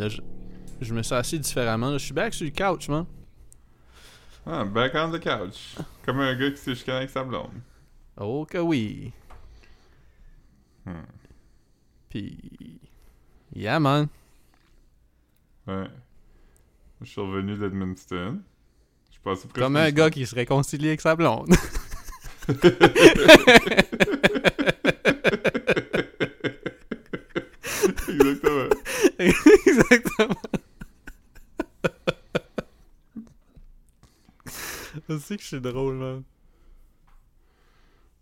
Là, je, je me suis assis différemment. là. Je suis back sur le couch, man. Ah, back on the couch. Comme un gars qui s'est chicané avec sa blonde. Oh que oui. Hmm. Puis... Yeah, man. Ouais. Je suis revenu d'Edmundston. Je suis passé Comme un gars qui se réconcilie avec sa blonde. Exactement. Exactement. Je sais que je suis drôle, man.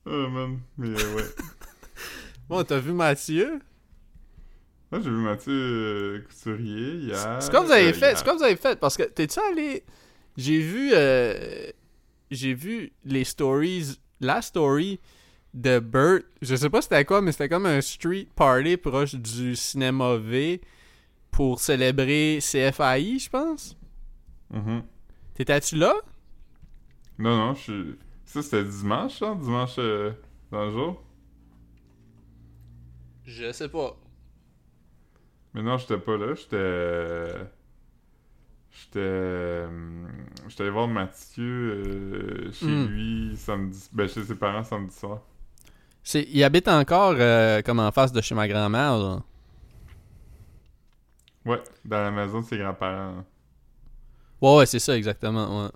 Oh man. Mais euh, ouais. Bon, t'as vu Mathieu? Moi, j'ai vu Mathieu euh, Couturier hier. C'est comme vous avez euh, fait, c'est comme vous avez fait, parce que t'es-tu allé... J'ai vu, j'ai vu les stories, la story de Burt, je sais pas c'était quoi, mais c'était comme un street party proche du cinéma V pour célébrer CFAI, je pense. Mhm. T'étais-tu là? Non, non, je suis. Ça, c'était dimanche, ça? Dimanche euh, dans le jour? Je sais pas. Mais non, j'étais pas là. J'étais. J'étais. hum, J'étais allé voir Mathieu euh, chez Hmm. lui samedi. Ben, chez ses parents samedi soir. C'est, il habite encore euh, comme en face de chez ma grand-mère, là. Ouais, dans la maison de ses grands-parents. Ouais, ouais, c'est ça, exactement, ouais.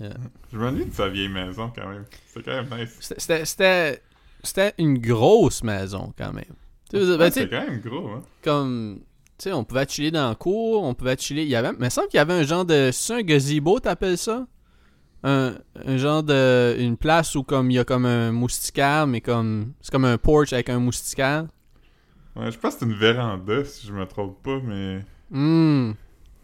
Je m'ennuie de sa vieille maison quand même. C'est quand même nice. C'était- C'était, c'était, c'était une grosse maison, quand même. Ben, Ouais, c'est quand même gros, hein. comme tu sais on pouvait chiller dans la cour on pouvait chiller il y avait mais il semble qu'il y avait un genre de c'est un gazebo t'appelles ça? Un, un genre de une place où comme il y a comme un moustiquaire mais comme c'est comme un porch avec un moustiquaire Ouais, je pense que c'est une véranda, si je me trompe pas, mais. Hum,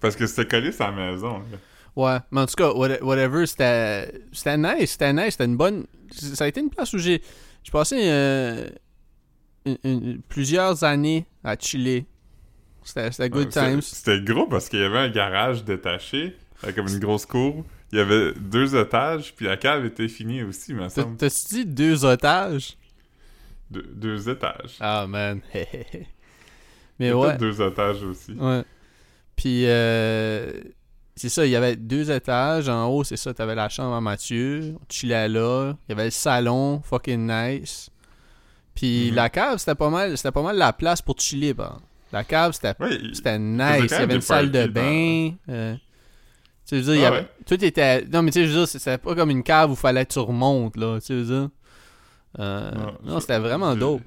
Parce que c'était collé la maison, là. Ouais mais en tout cas what- whatever c'était nice c'était nice c'était une bonne ça a été une place où j'ai j'ai passé euh, une- une- plusieurs années à chiller c'était good Ouais, times C'était gros parce qu'il y avait un garage détaché, comme une grosse cour. Il y avait deux étages, puis la cave était finie aussi, me semble. t'as-tu dit deux otages? Deux, deux étages. Ah, man. Mais ouais. deux étages aussi. Ouais. Puis, euh, c'est ça, il y avait deux étages. En haut, c'est ça, t'avais la chambre à Mathieu. On chillait là. Il y avait le salon, fucking nice. Puis Mhm. la cave, c'était pas mal c'était pas mal la place pour chiller, par exemple. La cave, c'était c'était nice. Il y avait une salle de dans- bain. euh, tu veux dire, il y Ah avait, ouais? tout était... Non, mais tu sais, je veux dire, c'était pas comme une cave où fallait que tu remontes, là. Tu veux dire. Euh, Non, c'était vraiment dope.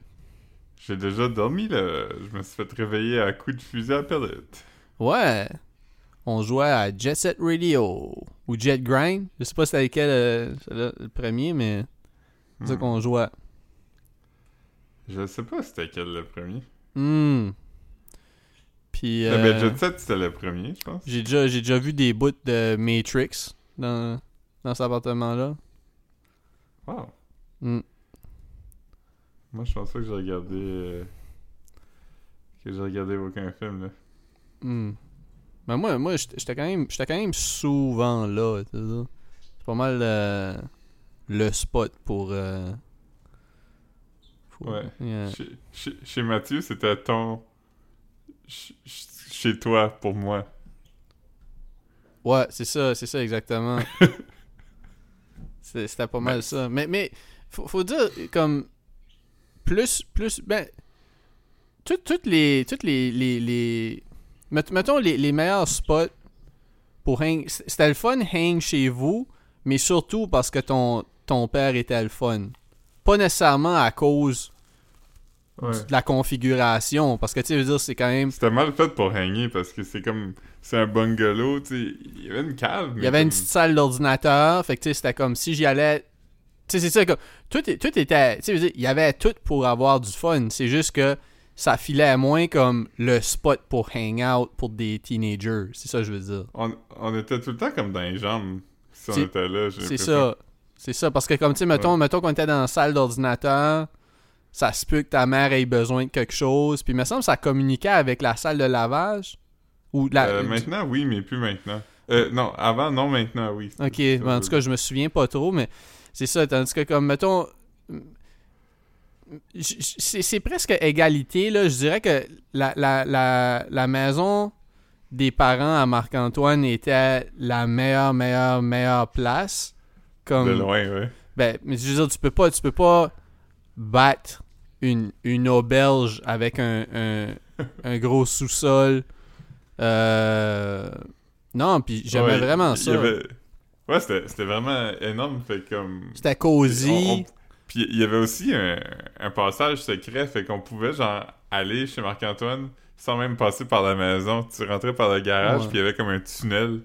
J'ai déjà dormi, là. Je me suis fait réveiller à coups de fusil à pellette. Ouais. On jouait à Jet Set Radio ou Jet Grind. Je sais pas c'était lequel euh, le premier, mais c'est ça Hmm. qu'on jouait. Je sais pas c'était quel le premier. Hmm. Puis ben, euh, Jet Set, c'était le premier, je pense. j'ai déjà j'ai déjà vu des bouts de Matrix dans dans cet appartement là. Wow. Hmm. Moi, je pense pas que j'ai regardé... euh, Que j'ai regardé aucun film, là. Hmm. Mais moi moi j'étais quand même j'étais quand même souvent là. C'est pas mal euh, le spot pour euh, Ouais. yeah. Chez, chez- chez Mathieu, c'était ton... ch- ch- Chez toi, pour moi. Ouais, c'est ça, c'est ça exactement. C'était pas mal ça. Mais, mais faut, faut dire, comme, plus, plus, ben, tout- toutes les, toutes les, les, mettons les, les meilleurs spots pour hang, c'était le fun hang chez vous, mais surtout parce que ton, ton père était le fun. Pas nécessairement à cause Ouais. de la configuration, parce que tu veux dire, c'est quand même, C'était mal fait pour hanger parce que c'est comme. C'est un bungalow, tu sais. Il y avait une cave. Il y avait une petite salle d'ordinateur, fait que tu sais, c'était comme si j'y allais. Tu sais, c'est ça, comme. Tout, tout était. Tu sais, je veux dire, il y avait tout pour avoir du fun. C'est juste que ça filait moins comme le spot pour hang out pour des teenagers. C'est ça que je veux dire. On, on était tout le temps comme dans les jambes si on était là. C'est ça. C'est ça, parce que comme tu sais, mettons, mettons qu'on était dans la salle d'ordinateur, ça se peut que ta mère ait besoin de quelque chose. Puis il me semble que ça communiquait avec la salle de lavage. Ou la. Euh, maintenant, oui, mais plus maintenant. Euh, non, avant, non, maintenant, oui. Ok, ben, en tout cas, je me souviens pas trop, mais c'est ça. Tandis que, comme, mettons, c'est presque égalité, là. Je dirais que la, la, la, la maison des parents à Marc-Antoine était la meilleure, meilleure, meilleure place. Comme, De loin, ouais. Ben, mais je veux dire, tu peux pas, tu peux pas battre une, une auberge avec un, un, un gros sous-sol. Euh... Non, puis j'aimais Ouais, vraiment ça. avait- Ouais, c'était c'était vraiment énorme, fait comme... C'était cosy. On- on- Puis il y avait aussi un, un passage secret, fait qu'on pouvait genre aller chez Marc-Antoine sans même passer par la maison. Tu rentrais par le garage, puis il y avait comme un tunnel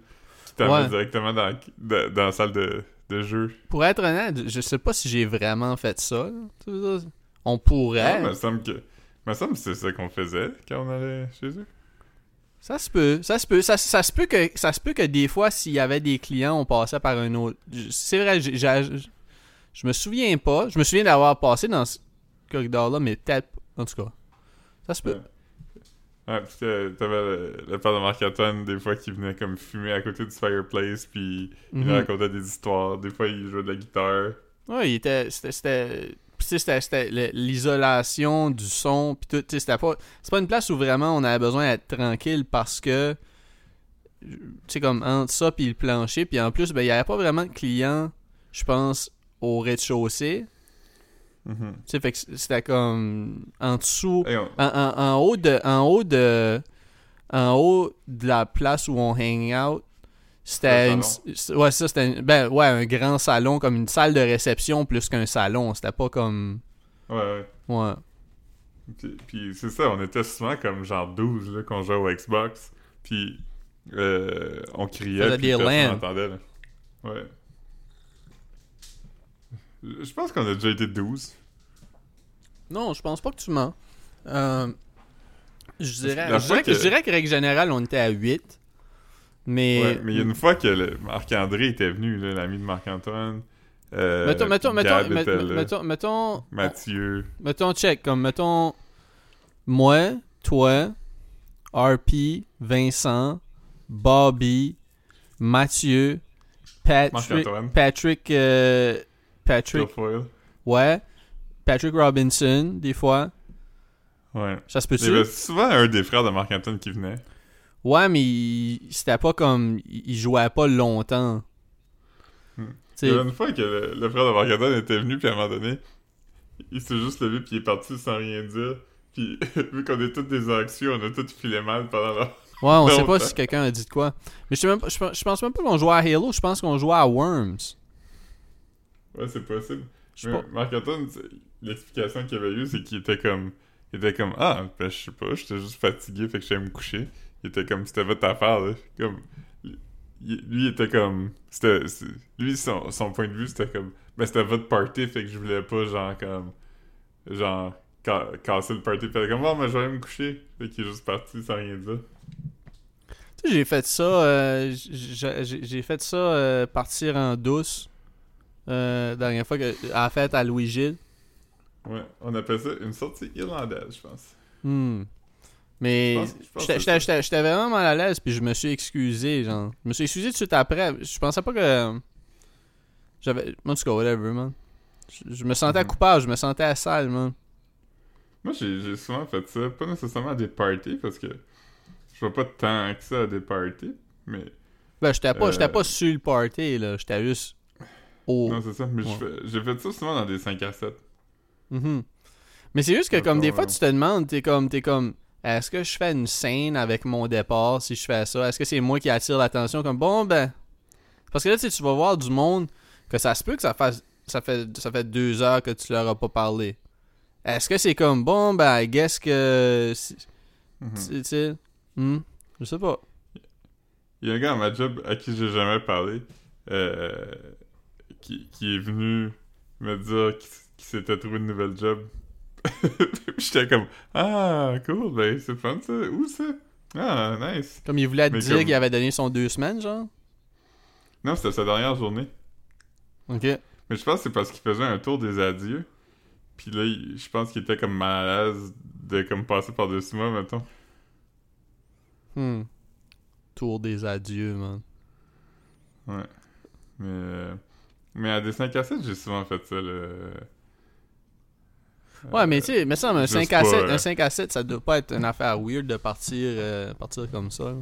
qui t'amenait Ouais. directement dans, la- de- dans la salle de, de jeu. Pour être honnête, je sais pas si j'ai vraiment fait ça. là. On pourrait. me semble que... me semble que c'est ça qu'on faisait quand on allait chez eux. Ça se peut, ça se peut, ça, ça se peut que ça se peut que des fois s'il y avait des clients, on passait par un autre. C'est vrai, j'ai- je me souviens pas. Je me souviens d'avoir passé dans ce corridor-là, mais peut-être en tout cas. Ça se peut. Ouais. Ouais, puis t'avais le, le père de Marc-Antoine, des fois, qui venait comme fumer à côté du fireplace, puis il Mhm. racontait des histoires. Des fois, il jouait de la guitare. Ouais, il était c'était c'était puis tu sais, c'était- c'était le- l'isolation du son puis tout, tu sais, c'était pas c'est pas une place où vraiment on avait besoin d'être tranquille parce que tu sais comme entre ça puis le plancher puis en plus ben il y avait pas vraiment de clients, je pense au rez-de-chaussée. Mhm. Tu sais, fait que c'était comme en dessous, on- en, en- en haut de, en haut de, en haut de la place où on hang out, c'était une, ouais, ça c'était, une- ben ouais, un grand salon comme une salle de réception plus qu'un salon. C'était pas comme, Ouais, ouais. ouais, Puis, puis c'est ça, on était souvent comme genre 12 là, qu'on jouait au Xbox. Puis euh, on criait, puis LAN. n'entendait. là. Ouais. Je pense qu'on a déjà été 12. non, je pense pas que tu mens. Euh, je dirais, je dirais que, que- je dirais que règle générale on était à 8 mais, Ouais, mais il y a une fois que Marc-André était venu, l'ami de Marc-Antoine. Euh, mettons, mettons, mettons, Gab met- était là, mettons, mettons, Mathieu. Mettons, check, comme mettons, moi, toi, RP, Vincent, Bobby, Mathieu, Patrick. Patrick, euh, Patrick, ouais, Patrick Robinson, des fois. Ouais. Ça se Il y peut-tu? avait souvent un des frères de Marc-Antoine qui venait. Ouais, mais il- c'était pas comme, il jouait pas longtemps. Hmm. Il y avait une fois que le, le frère de Marc-Antoine était venu, puis à un moment donné, il s'est juste levé, puis il est parti sans rien dire. Puis vu qu'on est tous des anxieux, on a tous filé mal pendant la... ouais, on sait pas si quelqu'un a dit de quoi. Mais je, sais même pas- je, pense- je pense même pas qu'on jouait à Halo, je pense qu'on jouait à Worms. Ouais, c'est possible. Pas. Marc-Antoine, l'explication qu'il avait eue, c'est qu'il était comme... Il était comme, ah, ben je sais pas, j'étais juste fatigué, fait que j'allais me coucher. Il était comme, c'était votre affaire, là. Comme... il- Lui, il était comme... C'était... Lui, son, son point de vue, c'était comme... Ben, c'était votre party, fait que je voulais pas, genre, comme... Genre, ca- casser le party. Était comme, oh, mais je vais aller me coucher. Fait qu'il est juste parti sans rien dire. Tu sais, j'ai fait ça, euh, j'ai fait ça euh, partir en douce. Euh, dernière fois que, à la fête à Louis-Gilles. Ouais, on appelle ça une sortie irlandaise, je pense. Hmm. Mais j'étais- vraiment mal à l'aise, puis je me suis excusé, genre. Je me suis excusé tout de suite après. Je pensais pas que. J'avais. En tout cas, whatever, man. Je, je me sentais Mhm. coupable, je me sentais sale, man. Moi, j'ai souvent fait ça, pas nécessairement à des parties, parce que je vois pas tant que ça à des parties, mais... Ben, j'étais pas, Euh. j'étais pas sur le party, là. J'étais juste au. Non, c'est ça, mais je Ouais. fais- j'ai fait ça souvent dans des 5 à 7. Mhm. Mais c'est juste que, comme des fois, tu te demandes, t'es comme, t'es comme, est-ce que je fais une scène avec mon départ si je fais ça? Est-ce que c'est moi qui attire l'attention? Comme, bon, ben. Parce que là, tu vas voir du monde que ça se peut que ça fasse. Ça fait, ça fait deux heures que tu leur as pas parlé. Est-ce que c'est comme, bon, ben, I guess que. Mhm. Tu tu sais. hmm, Je sais pas. Il y a un gars à ma job à qui j'ai jamais parlé, euh, qui, qui est venu me dire qu'il s'était trouvé une nouvelle job. J'étais comme, ah, cool, ben c'est fun ça. Où ça? Ah, nice. Comme il voulait te dire comme- qu'il avait donné son deux semaines, genre? Non, c'était sa dernière journée. Ok. Mais je pense que c'est parce qu'il faisait un tour des adieux. Puis là, je pense qu'il était comme mal à l'aise de comme passer par-dessus moi, mettons. Hmm. Tour des adieux, man. Ouais. Mais, euh, mais à des 5 à 7, j'ai souvent fait ça, le... Ouais, mais tu sais, mais ça, un juste 5 à pas, 7, euh, un 5 à 7, ça doit pas être une affaire weird de partir, euh, partir comme ça. là.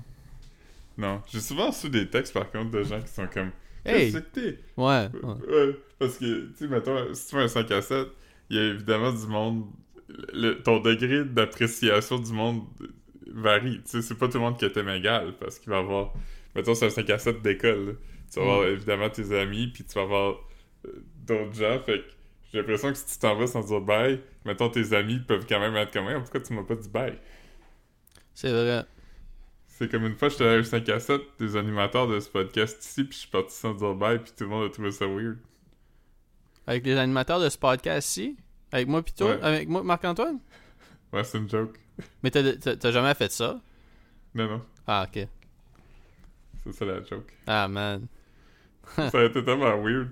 Non, j'ai souvent reçu des textes par contre de gens qui sont comme Hey! Que t'es? Ouais, ouais. Ouais, parce que, tu sais, mettons, si tu fais un 5 à 7, il y a évidemment du monde. le- ton degré d'appréciation du monde varie. Tu sais, c'est pas tout le monde qui t'aime égal, parce qu'il va y avoir. Mettons, c'est un 5 à 7 d'école. Tu vas avoir Mm. évidemment tes amis, puis tu vas avoir euh, d'autres gens. Fait que j'ai l'impression que si tu t'en vas sans dire bye, mettons, tes amis peuvent quand même être comme, Hey, pourquoi tu m'as pas dit bye? C'est vrai. C'est comme une fois, j'étais à un 5 à 7 des animateurs de ce podcast ici, puis je suis parti sans dire bye, puis tout le monde a trouvé ça weird. Avec les animateurs de ce podcast-ci, avec moi pis toi, Ouais. avec moi Marc-Antoine? Ouais, c'est une joke. Mais t'as jamais fait ça? Non, non, Ah, ok. c'est ça la joke. Ah, man. ça a été tellement weird.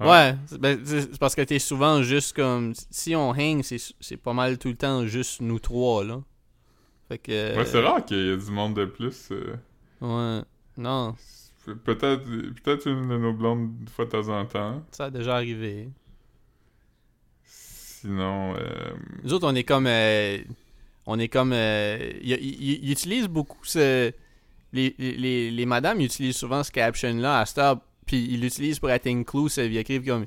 Ouais. Ouais, c'est ben, c'est parce que t'es souvent juste comme. Si on hang, c'est pas mal tout le temps juste nous trois, là. Fait que. Ouais, c'est rare qu'il y ait du monde de plus. euh, Ouais. Non, Peut-être peut-être une de nos blondes une fois de temps en temps. ça a déjà arrivé. Sinon, euh, Nous autres, on est comme. euh, on est comme. euh, Ils ils utilisent beaucoup ce. Les, les, les, les madames utilisent souvent ce caption-là à Stop, puis ils l'utilisent pour être inclusive. Ils écrivent comme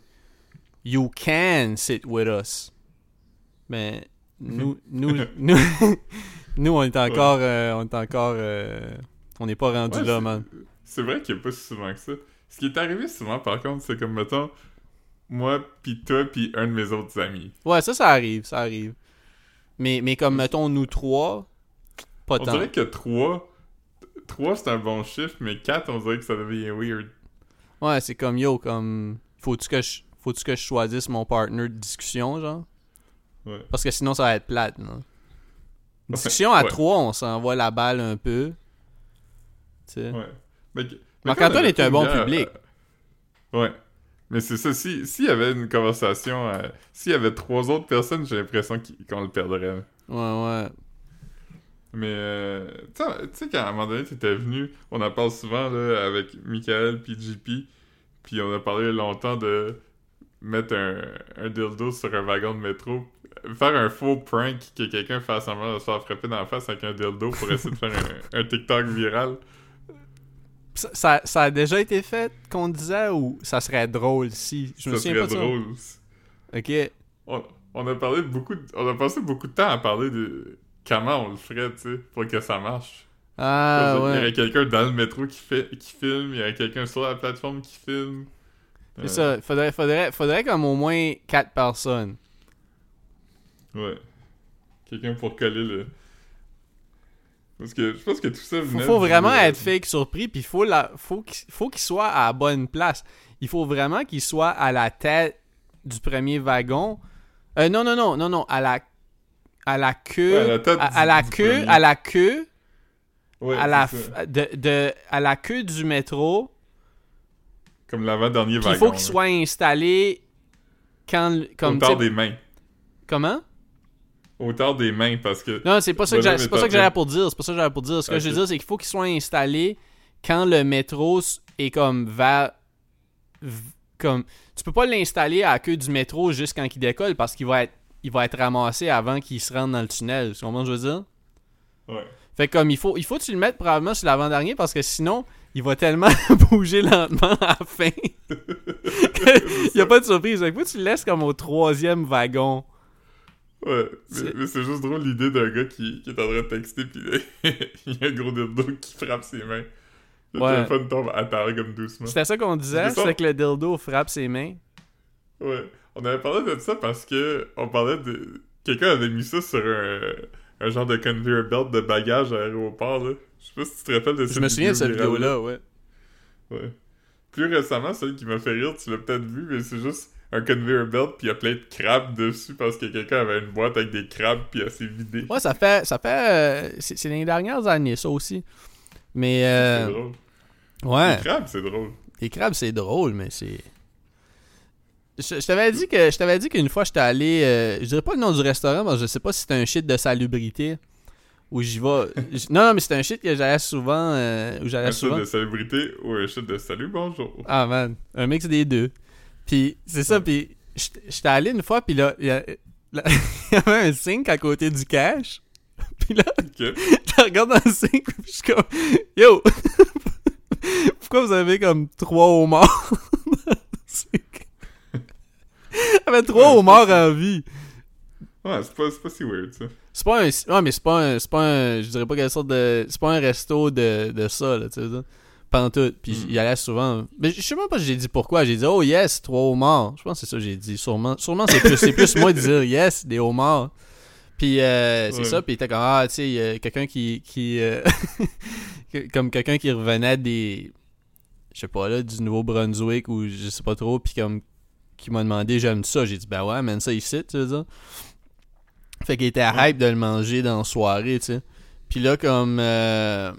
You can sit with us. Mais nous, nous, nous, nous, on est encore. euh, on est encore. euh, on n'est pas rendu ouais, là, man. C'est vrai qu'il n'y a pas si souvent que ça. Ce qui est arrivé souvent, par contre, c'est comme, mettons, moi, pis toi, pis un de mes autres amis. Ouais, ça, ça arrive, ça arrive. Mais, mais comme, mettons, nous trois, pas On tant. dirait que 3, 3 c'est un bon chiffre, mais 4, on dirait que ça devient weird. Ouais, c'est comme yo, comme faut-tu que je faut-tu que je choisisse mon partner de discussion, genre? Ouais. Parce que sinon ça va être plate, non Discussion à Ouais. trois, on s'envoie la balle un peu. Tu sais. Ouais. Mais, mais Marc-Antoine est un bon public. euh, ouais. Mais c'est ça, si- s'il y avait une conversation, euh, s'il y avait trois autres personnes, j'ai l'impression qu'on le perdrait. Ouais, ouais. Mais, euh, tu sais- tu sais, quand à un moment donné, t'étais venu, on en parle souvent, là, avec Michael puis JP, puis on a parlé longtemps de mettre un, un dildo sur un wagon de métro, faire un faux prank que quelqu'un fasse semblant de se faire frapper dans la face avec un dildo pour essayer de faire un, un TikTok viral. Ça, ça, ça a déjà été fait qu'on disait ou ça serait drôle si? Je me souviens serait pas de drôle. ça. OK. On, on a parlé de beaucoup de- on a passé beaucoup de temps à parler de comment on le ferait, tu sais, pour que ça marche? Ah Il y ouais. aurait quelqu'un dans le métro qui, fait, qui filme, il y aurait quelqu'un sur la plateforme qui filme. C'est Euh, ça, faudrait faudrait faudrait comme au moins quatre personnes. Ouais. Quelqu'un pour coller le. Parce que je pense que tout ça Faut, venait faut du- vraiment être fake surpris, puis faut la, faut qu'il faut qu'il soit à la bonne place. Il faut vraiment qu'il soit à la tête du premier wagon. Euh, non, non, non, non, non, à la, à la queue, Ouais, à la à, du- à la du queue, à la queue, Ouais, à la, de, de, à la queue du métro. Comme l'avant-dernier wagon. il faut qu'il soit installé quand, comme, sais- des mains. comment? Hauteur des mains, parce que. Non, c'est pas ça que c'est est pas ça que j'avais pour dire. C'est pas ça que j'avais pour dire. Ce que je veux dire, c'est qu'il faut qu'il soit installé quand le métro est comme vers. Comme, tu peux pas l'installer à la queue du métro juste quand il décolle parce qu'il va être, il va être ramassé avant qu'il se rende dans le tunnel. Tu comprends ce que je veux dire? Ouais. Fait que comme il faut, il faut que tu le mettes probablement sur l'avant-dernier parce que sinon, il va tellement bouger lentement à la fin. il y a pas de surprise. Fait que tu le laisses comme au troisième wagon. Ouais. Mais C'est- juste drôle l'idée d'un gars qui, qui est en train de texter, pis là, il y a un gros dildo qui frappe ses mains. Le Ouais. téléphone tombe à terre comme doucement. C'était ça qu'on disait, c'est que le dildo frappe ses mains. Ouais. On avait parlé de ça parce que on parlait de. Quelqu'un avait mis ça sur un, un genre de conveyor belt de bagages à l'aéroport, là. Je sais pas si tu te rappelles de cette Je me souviens de cette vidéo-là, ouais. Ouais. Plus récemment, celle qui m'a fait rire, tu l'as peut-être vu, mais c'est juste un conveyor belt, puis il y a plein de crabes dessus parce que quelqu'un avait une boîte avec des crabes, puis elle s'est vidée. Ouais, ça fait. Ça fait euh, c'est c'est les dernières années, ça aussi. Mais. C'est Euh, drôle. ouais. Les crabes, c'est drôle. Les crabes, c'est drôle, mais c'est. Je, je t'avais dit que je t'avais dit qu'une fois j'étais allé. euh, je dirais pas le nom du restaurant parce que je sais pas si c'était un shit de salubrité. Où j'y vais. j- non, non, mais c'était un shit que j'allais souvent. euh, où j'allais Un shit de célébrité ou un shit de salut, bonjour. Ah man, un mix des deux. Puis c'est ça, puis j'étais allé une fois, puis là, il y avait un sink à côté du cash. Puis là, Ok. je regarde dans le sink, puis je suis comme, yo, pourquoi vous avez comme trois homards dans le sink? Il y avait trois Ouais, homards en vie. Ouais, c'est pas, pas si weird, ça. C'est pas un. Ouais, mais c'est pas un. C'est pas un. Je dirais pas quelle sorte de. C'est pas un resto de, de ça, là, tu sais. Pantoute. Puis Mm. il allait souvent. Mais je sais même pas si j'ai dit pourquoi. J'ai dit, oh yes, trois homards. Je pense que c'est ça que j'ai dit. Sûrement, sûrement c'est plus, c'est plus moi de dire yes, des homards. Puis euh, c'est Ouais. ça. Puis il était comme, ah, tu sais, il y a quelqu'un qui. qui euh, comme quelqu'un qui revenait des. Je sais pas, là, du Nouveau-Brunswick ou je sais pas trop. Puis comme. Qui m'a demandé, j'aime ça. J'ai dit, ben ouais, amène ça ici, tu veux dire. Fait qu'il était Ouais. hype de le manger dans la soirée, tu sais. Puis là, comme. euh,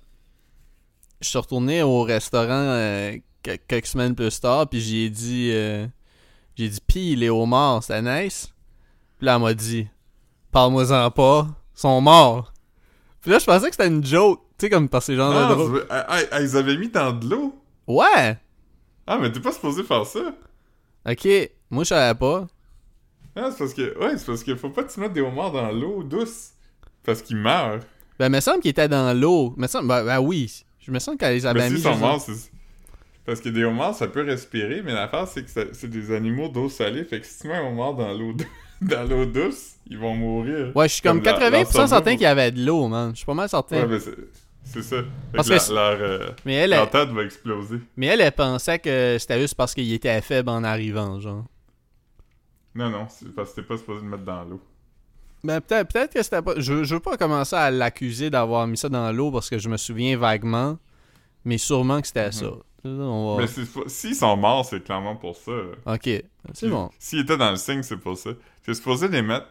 je suis retourné au restaurant euh, que- quelques semaines plus tard, puis j'ai dit. euh, j'ai dit, pis les homards, c'était nice. Puis là, elle m'a dit, parle-moi-en pas, ils sont morts. Puis là, je pensais que c'était une joke, tu sais, comme parce que c'est genre de Ah, drôle. ah, ah, ah, ils avaient mis dans de l'eau? Ouais! Ah, mais t'es pas supposé faire ça. Ok, moi je savais pas. Ah, c'est parce que. Ouais, c'est parce qu'il faut pas que tu mettes des homards dans l'eau douce. Parce qu'ils meurent. Ben, il me semble qu'il était dans l'eau. Me semble, ben, ben oui. Je me semble qu'elle les avait mis. sont morts, c'est. Parce que des homards, ça peut respirer, mais l'affaire, c'est que ça- c'est des animaux d'eau salée. Fait que si tu mets un homard dans l'eau dou- dans l'eau douce, ils vont mourir. Ouais, je suis comme Comme leur- 80% leur certain qu'il y avait de l'eau, man. Je suis pas mal certain. Ouais, mais c'est ça. Parce que la- leur, euh, mais, elle, leur elle, tête va exploser. mais elle, elle pensait que c'était juste parce qu'il était faible en arrivant, genre. Non, non, c'est parce que t'es pas supposé le mettre dans l'eau. Ben, peut-être peut que c'était pas. Je, je veux pas commencer à l'accuser d'avoir mis ça dans l'eau parce que je me souviens vaguement. Mais sûrement que c'était Mhm. ça. On va- Mais s'ils sont morts, c'est clairement pour ça. Ok, c'est bon. S'ils étaient dans le signe, c'est pour ça. T'es supposé les mettre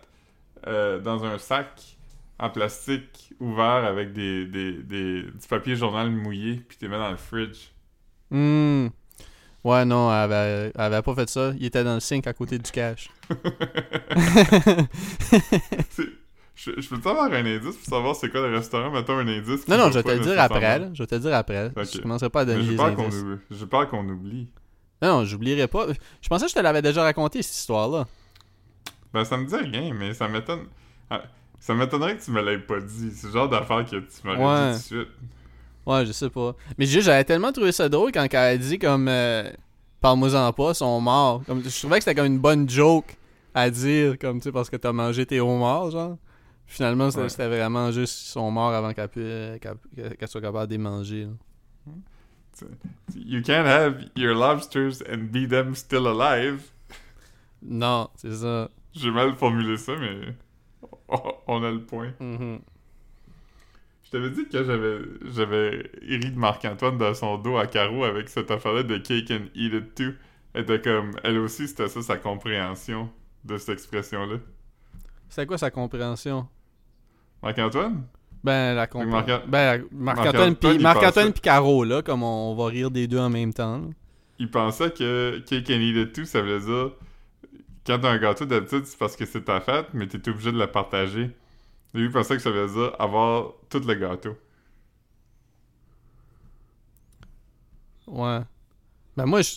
euh, dans un sac en plastique ouvert avec des, des, des- du papier journal mouillé, puis t'es mets dans le fridge. Hmm. Ouais, non, elle avait, elle avait pas fait ça. Il était dans le sink à côté du cash. Je, je peux-tu avoir un indice pour savoir c'est quoi le restaurant? Mettons un indice. Non, non, je vais te le dire après. là. Je vais te le dire après. Je commencerai pas à donner des indices. oublie. J'ai peur qu'on oublie. Non, non, j'oublierai pas. Je pensais que je te l'avais déjà raconté, cette histoire-là. Ben, ça me dit rien, mais ça m'étonne. Ah, Ça m'étonnerait que tu me l'aies pas dit. C'est le genre d'affaire que tu m'aurais Ouais. dit tout de suite. Ouais, je sais pas. Mais juste, j'avais tellement trouvé ça drôle quand elle a dit comme euh, Parle-moi-en pas, sont morts. Comme, je trouvais que c'était comme une bonne joke à dire, comme tu sais, parce que t'as mangé tes homards, genre. Finalement, c'était Ouais. vraiment juste ils sont morts avant qu'elle qu'elle qu'elle soit capable de les manger. là. You can't have your lobsters and be them still alive. Non, c'est ça. J'ai mal formulé ça, mais on a le point. Mhm. Je t'avais dit que j'avais j'avais ri de Marc-Antoine dans son dos à carreau avec cette affaire-là de cake and eat it too. Elle était comme, elle aussi, c'était ça sa compréhension de cette expression-là. C'était quoi sa compréhension? Marc-Antoine? Ben, la compréhension. Ben, Marc-Antoine puis Marc-Antoine pensait- puis Caro, là, comme on, on va rire des deux en même temps. là. Il pensait que cake and eat it too, ça veut dire quand t'as un gâteau, d'habitude, c'est parce que c'est ta fête, mais t'es obligé de le partager. Lui, il pensait que ça veut dire avoir tout le gâteau. Ouais. Ben moi je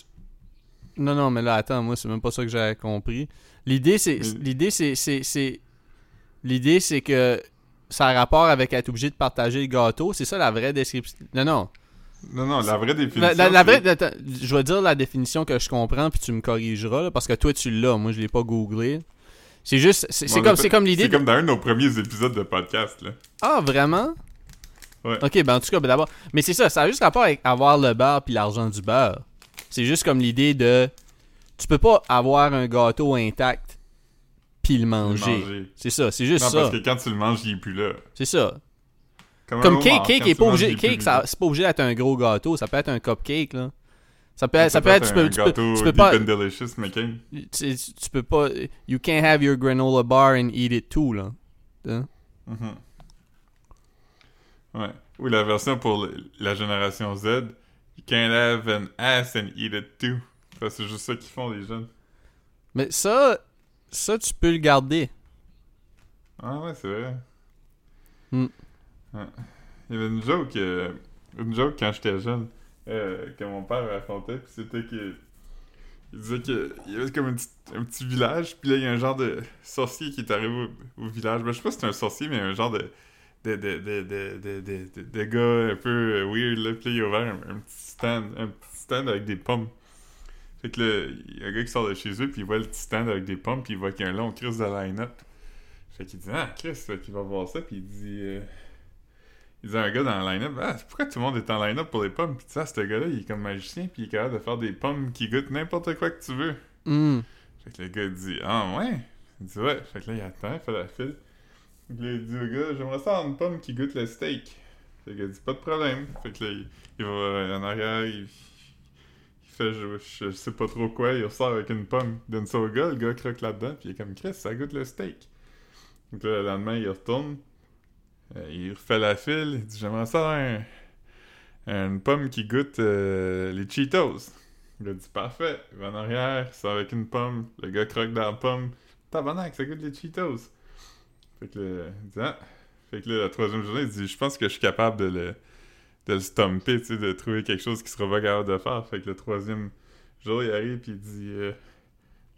Non non, mais là attends, moi c'est même pas ça que j'avais compris. L'idée c'est l'idée c'est c'est c'est l'idée c'est que ça a rapport avec être obligé de partager le gâteau, c'est ça la vraie description. Non non. Non, non, la vraie définition. La, la- la c'est- vraie attends, je vais dire la définition que je comprends puis tu me corrigeras là, parce que toi tu l'as, moi je l'ai pas googlé. C'est juste c'est comme fait- comme l'idée C'est de- comme dans un de nos premiers épisodes de podcast, là. Ah vraiment? Ouais. OK, ben en tout cas ben d'abord mais c'est ça, ça a juste rapport avec avoir le beurre puis l'argent du beurre. C'est juste comme l'idée de tu peux pas avoir un gâteau intact puis le manger. Manger. C'est ça, c'est juste Non, ça. parce que quand tu le manges, il est plus là. C'est ça. Comme homard, cake, cake est pas obligé, cake c'est pas obligé d'être un gros gâteau, ça peut être un cupcake là. Ça peut, Ça ça peut être, tu peux, tu peux, tu peux pas, and Delicious, tu, tu peux pas, you can't have your granola bar and eat it too là. Hein? Mhm. Ouais. Ou la version pour la génération Z. You can't have an ass and eat it too. C'est juste ça qu'ils font, les jeunes. Mais ça, ça tu peux le garder. Ah ouais, c'est vrai. Hmm. Il y avait une joke, euh, une joke quand j'étais jeune, euh, que mon père racontait, puis c'était que Il disait qu'il y avait comme un petit, village, puis là, il y a un genre de sorcier qui est arrivé au, village. Ben, je sais pas si c'est un sorcier, mais un genre de. de, de, de, de, gars un peu euh, weird. Puis là, il a ouvert un, petit stand, un stand avec des pommes. Fait que là, il y a un gars qui sort de chez eux, puis il voit le petit stand avec des pommes, puis il voit qu'il y a un long crise de line-up. Fait qu'il dit, ah, Chris, qu'il va voir ça, puis il dit. euh, il dit à un gars dans le line-up, ah, pourquoi tout le monde est en line-up pour les pommes? Puis tu sais, ce gars-là, il est comme magicien, puis il est capable de faire des pommes qui goûtent n'importe quoi que tu veux. Hmm. Fait que le gars dit Ah ouais? Il dit ouais. Fait que là il attend, il fait la file. Là il dit au gars J'aimerais ça avoir une pomme qui goûte le steak. Fait que dit Pas de problème. Fait que là il, il va en arrière, il, je, je sais pas trop quoi, il ressort avec une pomme, il donne ça au gars, le gars croque là-dedans, puis il est comme Chris, ça goûte le steak. Donc là le lendemain il retourne, il refait la file, il dit J'aimerais ça un- une pomme qui goûte euh, les Cheetos. Il a dit parfait. Il va en arrière, il sort avec une pomme. Le gars croque dans la pomme. Tabarnak, ça goûte les Cheetos. Fait que là, il dit ah. Fait que là, la troisième journée, il dit Je pense que je suis capable de le, de le stomper, tu sais, de trouver quelque chose qui sera pas capable de faire. Fait que le troisième jour, il arrive puis il dit euh,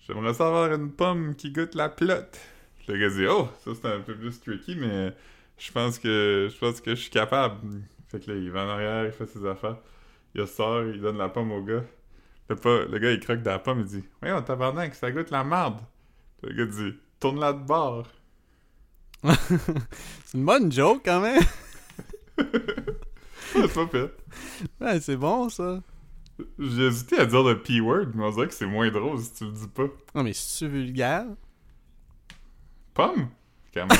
J'aimerais savoir une pomme qui goûte la plotte. Le gars dit Oh, ça c'est un peu plus tricky, mais je pense que je pense que je suis capable. Fait que là, il va en arrière, il fait ses affaires. Il ressort, il donne la pomme au gars. Fait pas, le gars, il croque dans la pomme, il dit Voyons, tabarnak, ça goûte la merde. Le gars dit Tourne-la de bord. C'est une bonne joke quand même. c'est pas pire. Ouais, c'est bon ça. J'ai hésité à dire le P-word, mais on dirait que c'est moins drôle si tu le dis pas. Non, mais c'est-tu vulgaire? Pomme? Quand même.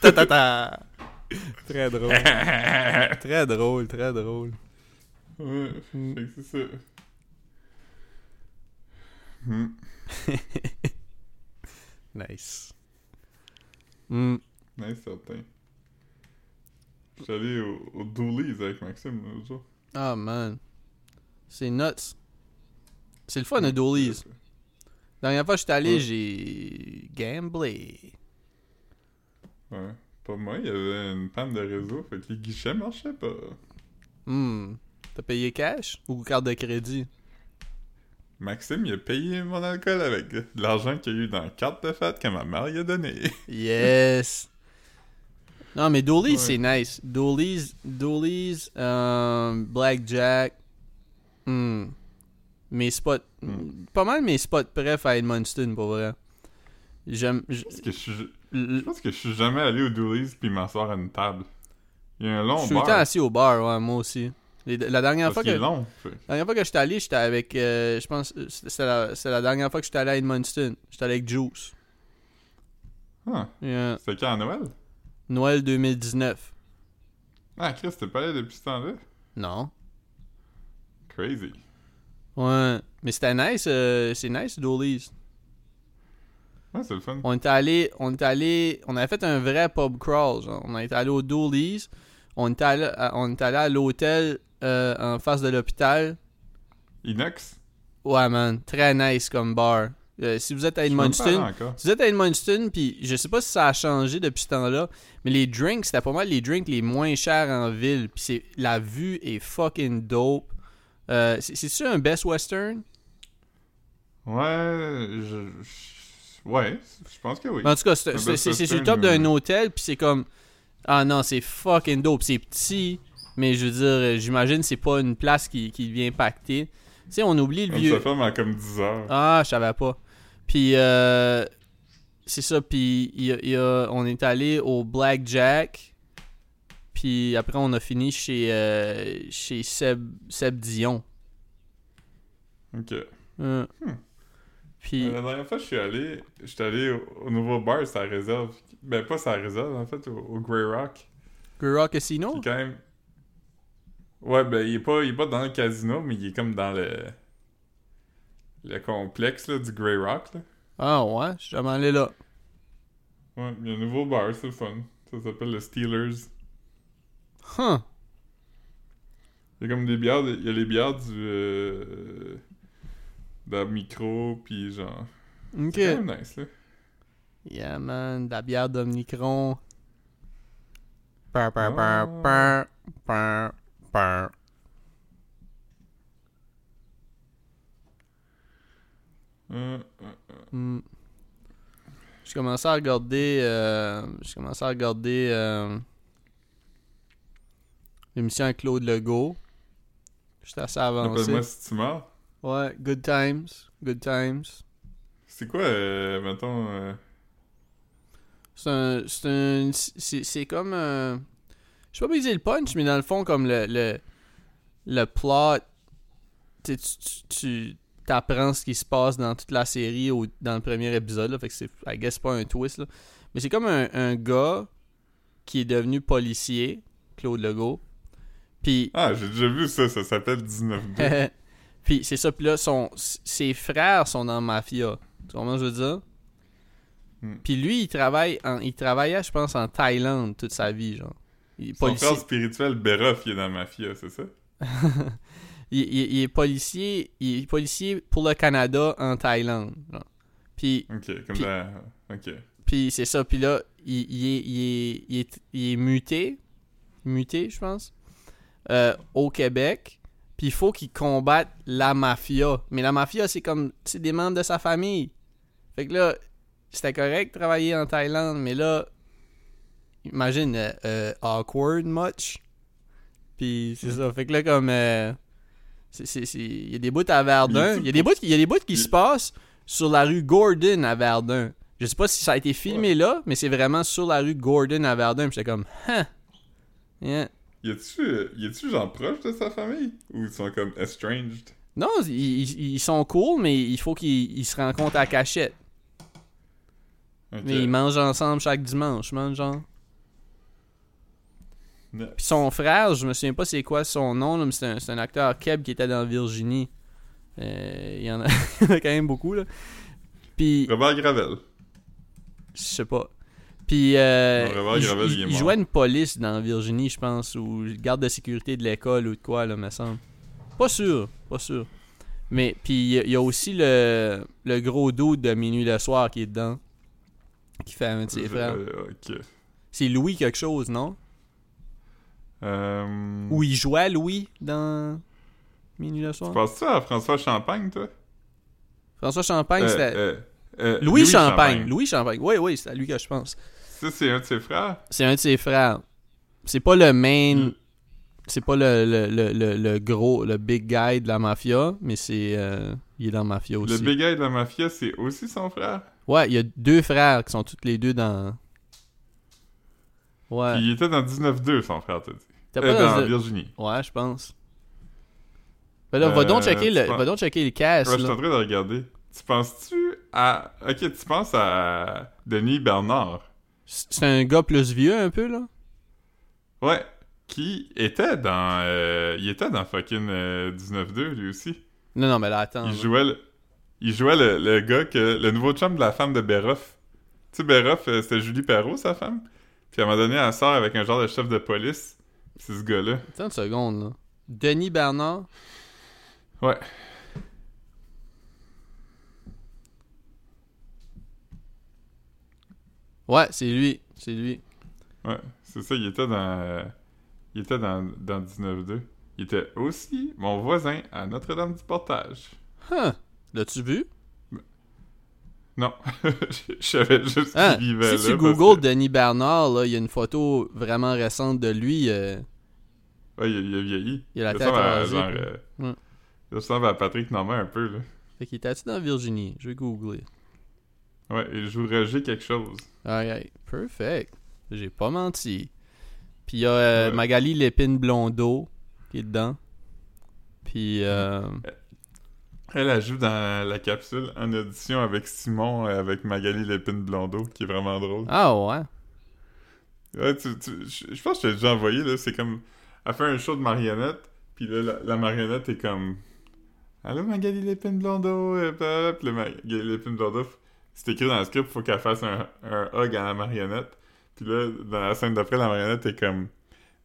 Ta ta ta. Très drôle. Très drôle, très drôle. ouais, c'est ça. Hmm. Nice. Hmm. Nice, certain. Allé au, au Doolies avec Maxime l'autre jour. Ah man. C'est nuts. C'est le fun de Doolies. La dernière fois que j'étais allé, Ouais. j'ai gamblé. Ouais. Pas moi, il y avait une panne de réseau, fait que les guichets marchaient pas. Hmm. T'as payé cash ou carte de crédit? Maxime, il a payé mon alcool avec de l'argent qu'il y a eu dans la carte de fête que ma mère lui a donné. Yes! Non, mais Doolies, Ouais. c'est nice. Doolies, Doolies, euh, Blackjack. Hmm. Mes spots. Hmm. Pas mal mes spots préf à Edmundston, pour vrai. J'aime. que je suis... Je pense que je suis jamais allé au Doolies puis m'asseoir à une table. Il y a un Je long suis tout le bar. temps assis au bar, ouais, moi aussi. Les- la dernière parce fois que. long. fait. La dernière fois que j'étais allé, j'étais avec. euh, je pense. C'était la, la dernière fois que j'étais allé à Edmundston. J'étais allé avec Juice. Yeah. c'était quand à Noël? Noël 2019. Ah, Chris, t'es pas allé depuis ce temps-là? Non. Crazy. Ouais. Mais c'était nice. euh, c'est nice, Doolies. Ouais, c'est le fun. On était allé, on était allé, on avait fait un vrai pub crawl. Genre. On était allé au Doolies. On était allé, à, on était allé à l'hôtel euh, en face de l'hôpital. Inox? Ouais, man. Très nice comme bar. Euh, si vous êtes à Edmundston, si vous êtes à Edmundston, puis je sais pas si ça a changé depuis ce temps-là, mais les drinks, c'était pas mal les drinks les moins chers en ville. Puis la vue est fucking dope. Euh, c'est, c'est-tu un Best Western? Ouais, je... Ouais, je pense que oui. En tout cas, c'est, sur le top d'un euh, hôtel, puis c'est comme. Ah non, c'est fucking dope. C'est petit, mais je veux dire, euh, j'imagine c'est pas une place qui, qui vient pacter. Tu sais, on oublie le Comme vieux. ça ferme à comme 10 heures. Ah, je savais pas. Puis, euh, c'est ça. Puis, y a- y a- on est allé au Blackjack. Puis, après, on a fini chez, euh, chez Seb, Seb Dion. Ok. Euh, Hmm. Puis, Euh, La dernière fois je suis allé, allé au, au nouveau bar, la réserve. Ben, pas la réserve, en fait, au, au Grey Rock. Grey Rock Casino? est quand même. Ouais, ben, il est, pas, il est pas dans le casino, mais il est comme dans le. Le complexe là, du Grey Rock. Là. Ah ouais, je suis jamais allé là. Ouais, il y a un nouveau bar, c'est le fun. Ça s'appelle le Steelers. Huh. Il y a comme des bières, il y a les bières du. Euh, de micro, pis genre. Ok. C'est quand même nice, là. Yeah, man, de la bière d'Omnicron. Oh. Mm. Je commençais à regarder. Euh, je commençais à regarder. Euh, L'émission avec Claude Legault. J'étais assez avancé. Appelle-moi si tu meurs. Ouais, Good Times. Good Times. C'est quoi, euh, mettons... euh, C'est un. C'est un. C'est comme un. Je sais pas briser le punch, mais dans le fond, comme le. Le, le plot. Tu, tu, tu, t'apprends ce qui se passe dans toute la série au, dans le premier épisode. Là, fait que c'est. I guess pas un twist. Là. Mais c'est comme un, un gars qui est devenu policier, Claude Legault. Puis. Ah, j'ai déjà vu ça, ça s'appelle 19-2. puis c'est ça. Puis là, son, ses frères sont dans la mafia. Tu comprends ce que je veux dire? Hmm. Puis lui, il travaille en, il travaillait, je pense, en Thaïlande toute sa vie, genre. Il est Son policier. frère spirituel, Beroff, il est dans la mafia, c'est ça? il, il- il est policier, il est policier pour le Canada en Thaïlande. genre. Puis, Ok, comme Puis-. Ok. puis c'est ça. Puis là, il, il est, il, est, il, est, il est muté, muté, je pense, euh, au Québec. Puis il faut qu'il combatte la mafia. Mais la mafia, c'est comme, c'est des membres de sa famille. Fait que là, c'était correct de travailler en Thaïlande, mais là, imagine, euh, euh, awkward much. Puis c'est ça. Fait que là, comme, euh, il y a des bouts à Verdun. Il y a des bouts, il y a des bouts qui se passent sur la rue Gordon à Verdun. Je sais pas si ça a été filmé là, mais c'est vraiment sur la rue Gordon à Verdun. Puis j'étais comme, huh. Yeah. Y a-tu, euh, y a-tu genre proche de sa famille? Ou ils sont comme estranged? Non, ils, ils- sont cool, mais il faut qu'ils ils se rencontrent à cachette. Mais ils mangent ensemble chaque dimanche, man, genre. Puis son frère, je me souviens pas c'est quoi son nom, là, mais c'est un, c'est un acteur Keb qui était dans Virginie. Euh, Il y, en a, il y en a quand même beaucoup, là. Puis, Robert Gravel. je sais pas. Puis, euh, il, jouait une police dans Virginie, je pense, ou garde de sécurité de l'école ou de quoi, là, me semble. Pas sûr, pas sûr. Mais, puis, il y a- il y, a aussi le, le gros doute de Minuit le soir qui est dedans. Qui fait un frères. Euh, ok. C'est Louis quelque chose, non? Euh... Ou il jouait Louis dans Minuit le soir? Tu penses ça à François Champagne, toi? François Champagne, Euh, c'était... euh, Louis, Champagne. Louis Champagne. Oui, oui, c'est à lui que je pense. Ça, c'est un de ses frères? C'est un de ses frères. C'est pas le main. Mm. C'est pas le, le, le, le, gros, le big guy de la mafia, mais c'est. euh, il est dans la mafia aussi. Le big guy de la mafia, c'est aussi son frère? Ouais, il y a deux frères qui sont tous les deux dans. Ouais. Il était dans 19-2, son frère, t'as dit. T'as Euh, pas dans dans- Virginie. Ouais, je pense. Ben là, va donc Euh, checker le, penses- va donc checker le. Ouais, je suis en train de regarder. Tu penses-tu à... Ok, tu penses à Denis Bernard? C'est un gars plus vieux un peu, là? Ouais. Qui était dans... euh, il était dans fucking euh, 19-2, lui aussi. Non, non, mais là, attends. Il là. jouait le... Il jouait le, le gars que... Le nouveau chum de la femme de Beroff. Tu sais, Beroff, euh, c'était Julie Perrault, sa femme? Puis à un moment donné, elle sort avec un genre de chef de police. C'est ce gars-là. Attends une seconde, là. Denis Bernard? Ouais. Ouais, c'est lui. C'est lui. Ouais, c'est ça, il était dans... euh, il était dans, dans 19-2. Il était aussi mon voisin à Notre-Dame-du-Portage. Huh. L'as-tu vu? Non, je je savais juste Hein, qu'il vivait si tu là. parce googles que- Denis Bernard, là, il y a une photo vraiment récente de lui. euh, Ouais, il, il a vieilli. il a la tête à, genre, euh, Ouais. Il ressemble à Patrick Normand un peu, là. Fait qu'il était dans Virginie. Je vais googler. Ouais, il joue Roger quelque chose. Alright, perfect. J'ai pas menti. Puis il y a euh, Ouais. Magali Lépine Blondeau qui est dedans. Puis euh, Elle, elle joue dans la capsule en audition avec Simon, euh, avec Magali Lépine Blondeau, qui est vraiment drôle. ah ouais. Ouais, tu, tu- je pense que je t'ai déjà envoyé, là. C'est comme. Elle fait un show de marionnette, puis là, la, la marionnette est comme. Allô, Magali Lépine Blondeau, et pop. Puis là, Magali Lépine Blondeau, c'est écrit dans le script, faut qu'elle fasse un, un hug à la marionnette. Puis là, dans la scène d'après, la marionnette est comme.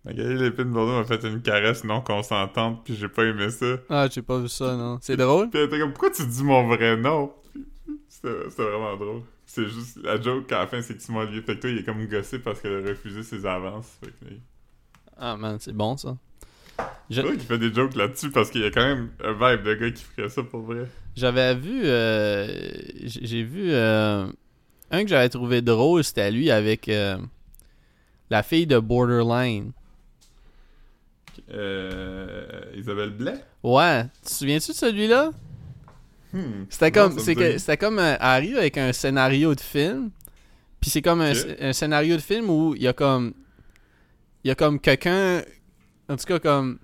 Magali Lépine Blondeau m'a fait une caresse non consentante, puis j'ai pas aimé ça. Ah, j'ai pas vu ça, non. C'est drôle? Puis elle était comme, pourquoi tu dis mon vrai nom? C'était c'était vraiment drôle. C'est juste, la joke à la fin, c'est que Simon Olivier Pecto, il est comme gossé parce qu'elle a refusé ses avances. Fait que, Ah man, c'est bon ça. Je- C'est vrai qu'il fait des jokes là-dessus parce qu'il y a quand même un vibe de gars qui ferait ça pour vrai. J'avais vu. euh, J'ai vu. euh, un que j'avais trouvé drôle, c'était lui avec euh, la fille de Borderline. Isabelle Blais? Ouais, tu te souviens-tu de celui-là? Hmm. C'était comme, c'était comme, elle arrive avec un scénario de film, puis c'est comme un, un scénario de film où il y a comme, il y a comme quelqu'un, en tout cas comme,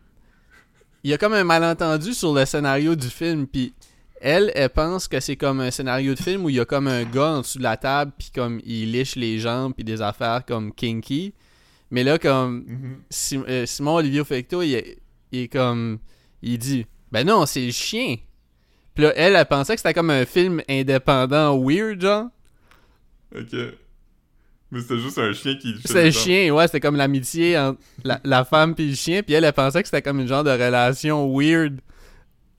il y a comme un malentendu sur le scénario du film, puis elle, elle pense que c'est comme un scénario de film où il y a comme un gars en dessous de la table, puis comme il liche les jambes, puis des affaires comme kinky, mais là comme Mhm. Euh, Simon Olivier Fecto, il est, il est comme. Il dit Ben non, c'est le chien. Puis là, elle, elle pensait que c'était comme un film indépendant weird, genre. Ok. Mais c'était juste un chien qui. C'était le chien, ouais, c'était comme l'amitié entre la, la femme puis le chien. Puis elle, elle pensait que c'était comme une genre de relation weird.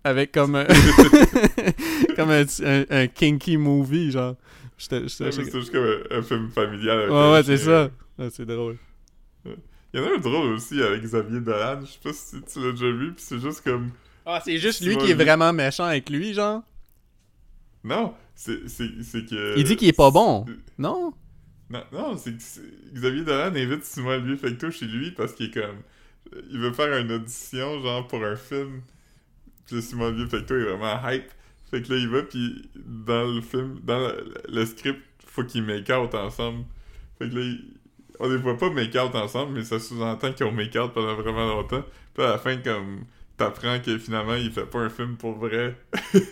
Avec comme un. comme un, un- un kinky movie, genre. J'étais. j'étais- C'est juste comme un, un film familial. avec Ouais, ouais, c'est ça. Ouais, c'est drôle. Il y en a un drôle aussi avec Xavier Dolan. Je sais pas si tu l'as déjà vu, pis c'est juste comme. Ah, c'est juste lui qui est vraiment méchant avec lui, genre? Non, c'est c'est- c'est que. Il dit qu'il est pas bon. Non? Non, non c'est que c'est- Xavier Dolan invite Simon Olivier Fecto chez lui parce qu'il est comme. Il veut faire une audition, genre, pour un film. Puis Simon Olivier Fecto est vraiment hype. Fait que là, il va, puis dans le film, dans le, le script, faut qu'ils make out ensemble. Fait que là, il- on les voit pas make out ensemble, mais ça sous-entend qu'ils ont make out pendant vraiment longtemps. Puis à la fin, comme, t'apprends que finalement, il fait pas un film pour vrai.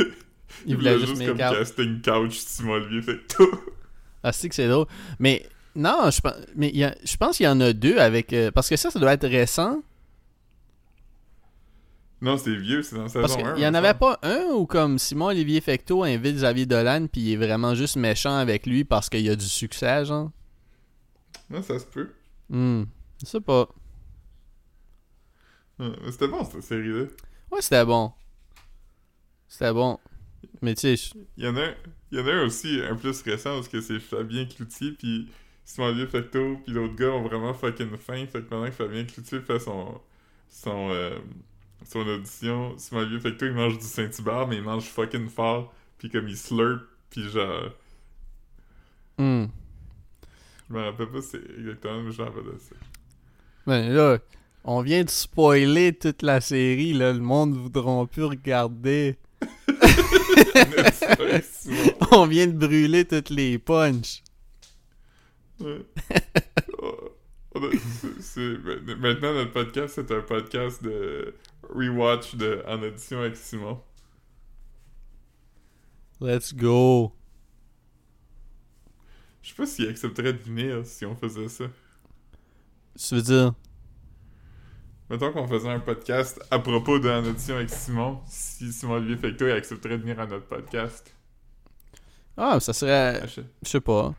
Il voulait juste comme out. casting couch Simon Olivier Fecto. Ah, c'est que c'est drôle. Mais non, je pense, mais il y a- je pense qu'il y en a deux avec. euh, parce que ça, ça doit être récent. Non, c'est vieux, c'est dans saison Parce 1. qu'il y en avait pas un où, comme Simon Olivier Fecto invite Xavier Dolan, puis il est vraiment juste méchant avec lui parce qu'il y a du succès, genre? Non, ça se peut. Hmm. Je sais pas. Mais C'était bon, cette série-là. Ouais, c'était bon. C'était bon. Mais tu sais, Il y en a un, il y en a un aussi, un plus récent, parce que c'est Fabien Cloutier, puis Simon Olivier Fecto, puis l'autre gars ont vraiment fucking faim. Fait que pendant que Fabien Cloutier fait son, son, euh, son audition, Simon Olivier Fecto, il mange du Saint-Hubert, mais il mange fucking fort, puis comme il slurp, puis genre... hmm. Je me rappelle pas c'est exactement, mais je me rappelle de ça. Ben là, on vient de spoiler toute la série, là. Le monde voudront plus regarder. On vient de brûler toutes les punches. Ouais. Oh, c'est- c'est- Maintenant, notre podcast, c'est un podcast de rewatch de, en audition avec Simon. Let's go. Je sais pas s'il accepterait de venir si on faisait ça. Tu veux dire? Mettons qu'on faisait un podcast à propos de en audition avec Simon, si Simon Olivier Fecto il accepterait de venir à notre podcast. Ah, ça serait. Je- Je sais pas.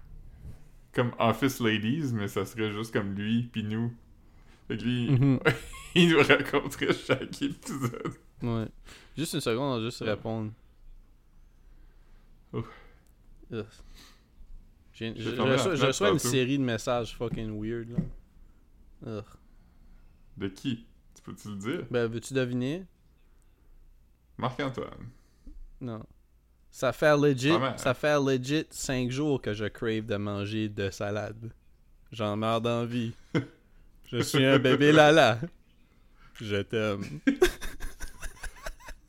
Comme Office Ladies, mais ça serait juste comme lui puis nous. Fait que lui, Mhm. il nous raconterait chaque épisode. Ouais. Juste une seconde, on va juste répondre. Ouf. Ugh. J'ai- Je reçois, je fenêtre reçois une série de messages fucking weird là. Ugh. De qui? Tu peux-tu le dire? Ben, veux-tu deviner? Marc-Antoine. Non. Ça fait legit, mal. ça fait legit 5 jours que je crave de manger de salade. J'en meurs d'envie. je suis un bébé lala. Je t'aime.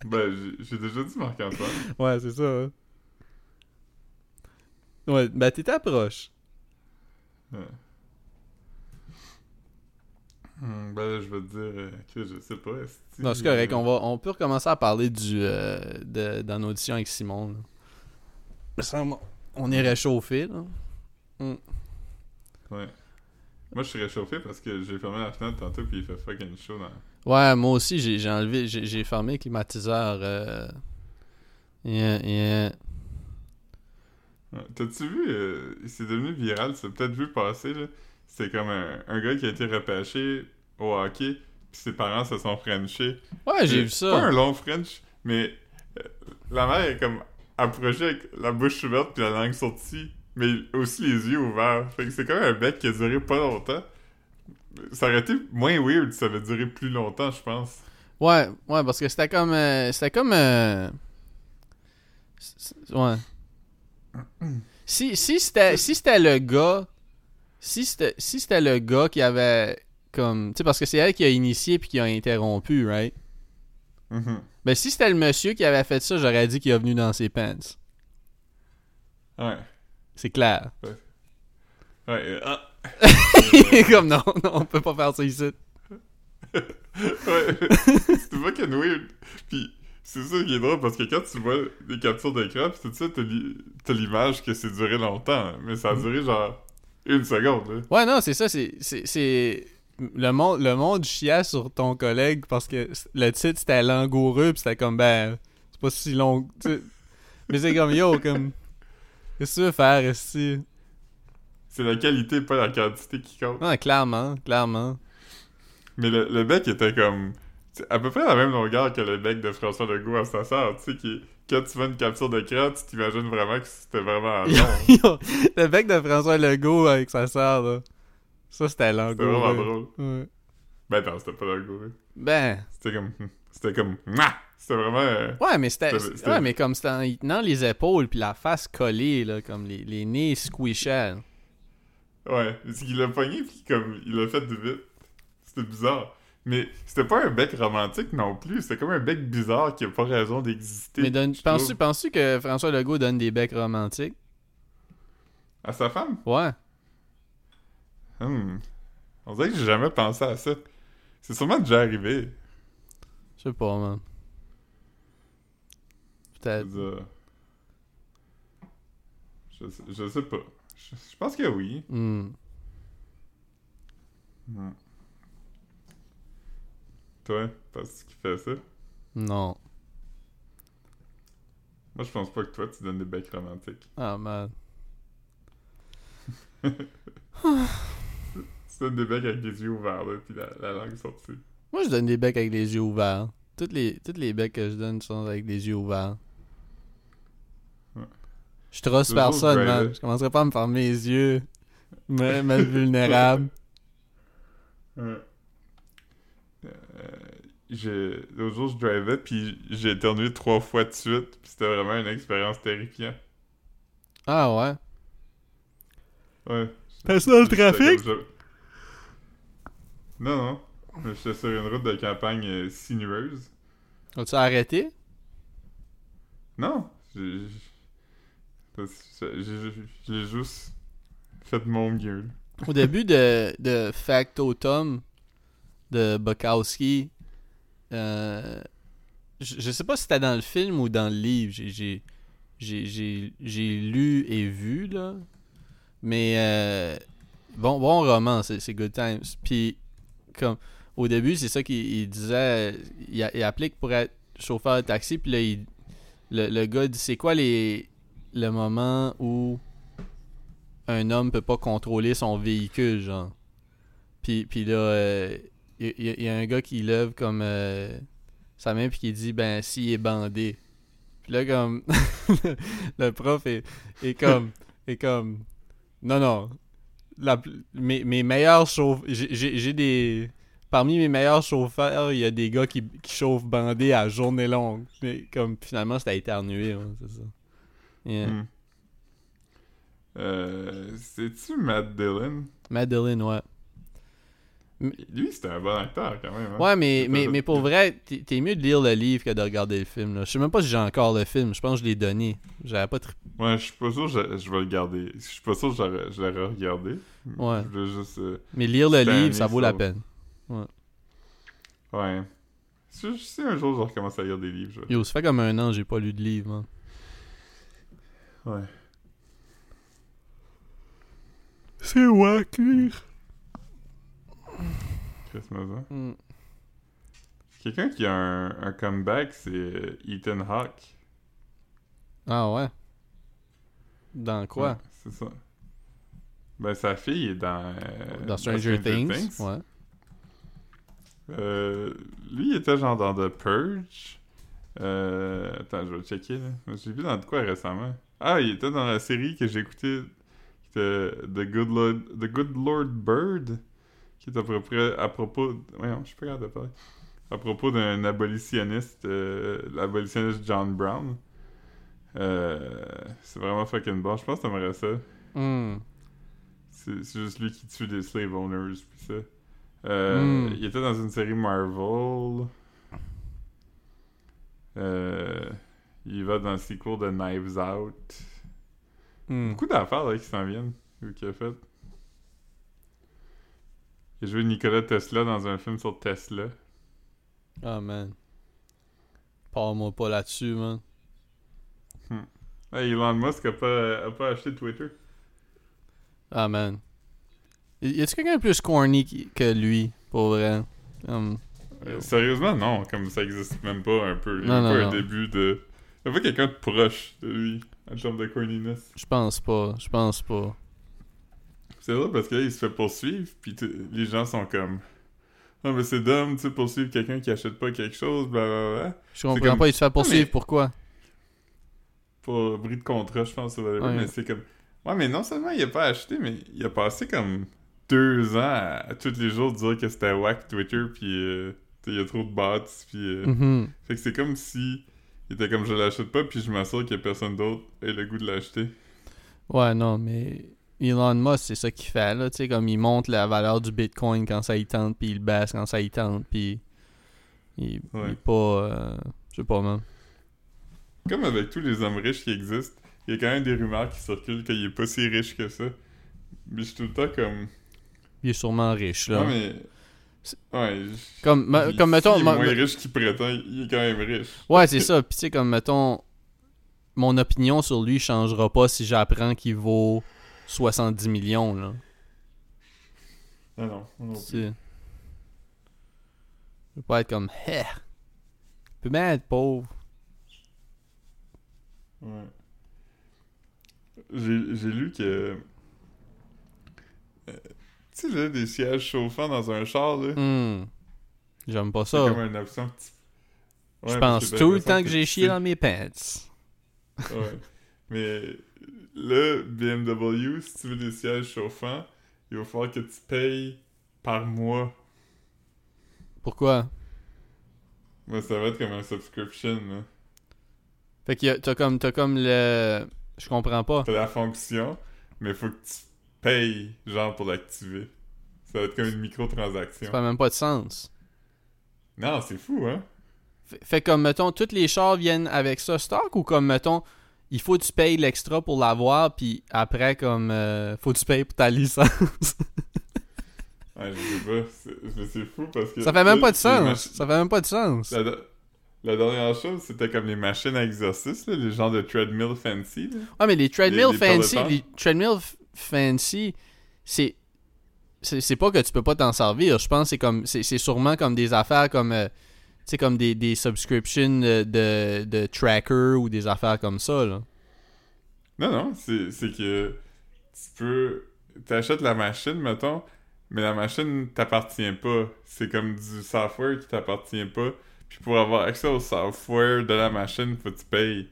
Ben, j'ai- déjà dit Marc-Antoine. Ouais, c'est ça. hein. Ouais, ben t'es proche. Ouais. Hmm, ben là, je vais te dire euh, que je sais pas. esti, Non, c'est correct. euh, On, va, on peut recommencer à parler du euh, de, dans l'audition avec Simon. là. On est réchauffé, là. Ouais. Moi, je suis réchauffé parce que j'ai fermé la fenêtre tantôt puis il fait fucking chaud dans... Ouais, moi aussi, j'ai enlevé, j'ai fermé le climatiseur. Euh... yeah, yeah. T'as-tu vu, euh, c'est devenu viral, tu l'as peut-être vu passer, là. C'est comme un, un gars qui a été repêché au hockey puis ses parents se sont frenchés. Ouais, j'ai Euh, vu ça. Pas un long French, mais euh, la mère est comme approchée avec la bouche ouverte puis la langue sortie, mais aussi les yeux ouverts. Fait que c'est comme un bec qui a duré pas longtemps. Ça aurait été moins weird si ça avait duré plus longtemps, je pense. Ouais, ouais, parce que c'était comme. euh, c'était comme. euh, ouais. Si, si c'était si c'était le gars. Si c'était si c'était le gars qui avait. Comme. Tu sais, parce que c'est elle qui a initié puis qui a interrompu, right? Mhm. Ben, si c'était le monsieur qui avait fait ça, j'aurais dit qu'il est venu dans ses pants. Ouais. C'est clair. Ouais. euh, ah. comme non, non, on peut pas faire ça ici. Ouais. C'était fucking weird. Puis c'est ça qui est drôle parce que quand tu vois des captures d'écran pis tout ça, t'as l'i- t'as l'image que c'est duré longtemps. Mais ça a duré genre une seconde, là. Ouais, non, c'est ça, c'est. c'est- c'est- Le monde, le monde chiait sur ton collègue parce que le titre c'était langoureux, pis c'était comme, ben, c'est pas si long. Mais c'est comme, yo, comme. Qu'est-ce que tu veux faire, ici? C'est la qualité, pas la quantité qui compte. Non, clairement, clairement. Mais le, le bec était comme. à peu près la même longueur que le bec de François Legault à sa sœur. Tu sais, qui, quand tu vois une capture d'écran, tu t'imagines vraiment que c'était vraiment long. Le bec de François Legault avec sa sœur, là. Ça, c'était C'était vraiment langoureux. drôle. Ouais. Ben non, c'était pas Legault. là. Ben. C'était comme. C'était comme. Mouah! C'était vraiment. euh, Ouais, mais c'était. Ouais, mais comme c'était en y tenant les épaules puis la face collée, là, comme les, les nez squishaient. Ouais, c'est qu'il l'a pogné pis comme il l'a fait de vite. C'était bizarre. Mais c'était pas un bec romantique non plus, c'était comme un bec bizarre qui a pas raison d'exister. Mais donne- penses-tu penses que François Legault donne des becs romantiques? À sa femme? Ouais. Hmm. On dirait que j'ai jamais pensé à ça. C'est sûrement déjà arrivé. Je sais pas, man. Je sais, je sais pas. Je, je pense que oui. Hmm. Toi, parce qu'il fait ça? Non. Moi, je pense pas que toi, tu donnes des becs romantiques. Ah, man. Tu donnes des becs avec les yeux ouverts, là, pis la, la langue sortie. Moi, je donne des becs avec les yeux ouverts. Toutes les, toutes les becs que je donne sont avec les yeux ouverts. Je trosse personne, man. Je commencerai pas à me fermer les yeux. Me mettre vulnérable. Ouais. Euh, j'ai- L'autre jour, je drivais, puis j'ai éternué trois fois de suite, puis c'était vraiment une expérience terrifiante. Ah, ouais. Ouais. T'as ça dans le trafic? Non, non. J'étais sur une route de campagne euh, sinueuse. As-tu arrêté? Non. J'ai j'ai- juste fait mon mieux. Au début de, de Factotum de Bukowski, euh, je, je sais pas si c'était dans le film ou dans le livre. J'ai- lu et vu, là. Mais euh, bon, bon roman, c'est Good Times. Puis, comme, au début, c'est ça qu'il il disait. Il, il applique pour être chauffeur de taxi. Puis là, il- le, le gars dit c'est quoi les le moment où un homme peut pas contrôler son véhicule, genre. Puis, puis là, euh, il y, y- a un gars qui lève comme euh, sa main puis qui dit ben s'il est bandé. Puis là comme le prof est, est comme est comme non non mes, meilleurs chauffeurs j'ai des parmi mes meilleurs chauffeurs il y a des gars qui, qui chauffent bandés à journée longue mais comme finalement c'était éternué ouais, c'est ça Yeah. Hmm. Euh, C'est-tu Matt Dillon? Madeline ouais Lui, c'était un bon acteur quand même. hein? Ouais, mais, mais, mais pour vrai, t'es mieux de lire le livre que de regarder le film. Là. Je sais même pas si j'ai encore le film. Je pense que je l'ai donné. J'avais pas tri- Ouais, je suis pas sûr que je, vais le garder. Je suis pas sûr que j'aurais- je l'aurais regardé. Ouais. Je voulais juste... euh, Mais lire le livre, ça vaut la peine. Ouais. Si, si un jour je recommence à lire des livres, je... Yo, ça fait comme un an que j'ai pas lu de livre, man. Ouais. C'est wack, lire. Christmas, hein? Hmm. Quelqu'un qui a un, un comeback, c'est euh, Ethan Hawke. Ah ouais? Dans quoi? Ouais, c'est ça. Ben, sa fille est dans... euh, Dans Stranger, Things. Ouais. Euh, lui, il était genre dans The Purge. Euh, attends, je vais checker, là. J'ai vu dans de quoi récemment? Ah, il était dans la série que j'ai écoutée, qui était The Good Lord, The Good Lord Bird, qui est à peu près à propos... Voyons, je suis pas capable de parler. À propos d'un abolitionniste, euh, l'abolitionniste John Brown. Euh, c'est vraiment fucking bon. Je pense que t'aimerais ça. Hmm. C'est c'est juste lui qui tue des slave owners, pis ça. Euh, Mm. Il était dans une série Marvel. Euh, il va dans le sequel de Knives Out. Hmm. Beaucoup d'affaires là, qui s'en viennent, lui qui a fait. Il a joué Nikola Tesla dans un film sur Tesla. Ah, man. Parle-moi pas là-dessus, man. Hey, Elon Musk a pas, a pas acheté Twitter. Ah, man. Y a-tu quelqu'un de plus corny que lui, pour vrai? Hum, Euh, sérieusement, non, comme ça existe même pas un peu. Il y a non, pas non. un début de. Il y a pas quelqu'un de proche de lui en termes de corniness. je pense pas. Je pense pas. C'est vrai parce que là, il se fait poursuivre, puis les gens sont comme. Ah, mais c'est dumb, tu sais, poursuivre quelqu'un qui achète pas quelque chose, blablabla. Je comprends comme- pas, il se fait poursuivre, mais- pourquoi? Pour bris de contrat, je pense, Ouais. mais c'est comme. Ouais, mais non seulement il a pas acheté, mais il a passé comme deux ans à, à tous les jours dire que c'était whack Twitter, puis euh, il y a trop de bots, puis. euh, Mhm. Fait que c'est comme si. Il était comme je l'achète pas, puis je m'assure qu'il y a personne d'autre ait le goût de l'acheter. Ouais, non, mais Elon Musk, c'est ça qu'il fait, là. Tu sais, comme il monte la valeur du Bitcoin quand ça y tente, puis il baisse quand ça y tente, puis il, il Ouais. est pas... euh, je sais pas, man. Comme avec tous les hommes riches qui existent, il y a quand même des rumeurs qui circulent qu'il est pas si riche que ça. Mais je suis tout le temps comme. Il est sûrement riche, là. Ouais, mais. Ouais. Comme, ma- il- comme mettons... est ma- moins riche qu'il prétend, il est quand même riche. Ouais, c'est ça. Puis tu sais, comme, mettons... Mon opinion sur lui changera pas si j'apprends qu'il vaut 70 millions, là. Ah non, non. Je veux pas être comme... Hé! Il peut bien être pauvre. Ouais. J'ai lu que. Tu sais, là, des sièges chauffants dans un char, là. Hmm. J'aime pas C'est ça. comme une option que tu- Je pense j'ai tout le temps que j'ai chié dans mes pants. Ouais. Mais le BMW, si tu veux des sièges chauffants, il va falloir que tu payes par mois. Pourquoi? Moi, ça va être comme un subscription. là. Fait que t'as comme, t'as comme le... Je comprends pas. T'as la fonction, mais faut que tu payes, genre, pour l'activer. Ça va être comme une microtransaction. Ça fait même pas de sens. Non, c'est fou, hein? Fait, fait comme, mettons, tous les chars viennent avec ça stock ou comme, mettons, il faut que tu payes l'extra pour l'avoir, puis après, comme, euh, faut que tu payes pour ta licence. Ouais, je sais pas. Mais c'est fou parce que. ça fait même pas de sens. Ça fait même pas de sens. La, la dernière chose, c'était comme les machines à exercice, là, les genres de treadmill fancy. Là. Ouais, mais les treadmill Les- les fancy, les treadmill fancy, c'est pas que tu peux pas t'en servir. Je pense que c'est comme c'est sûrement comme des affaires comme euh, comme des, des subscriptions de, de, tracker ou des affaires comme ça là. Non, non, c'est c'est que tu peux. T'achètes la machine, mettons, mais la machine t'appartient pas. C'est comme du software qui t'appartient pas. Puis pour avoir accès au software de la machine, faut que tu payes.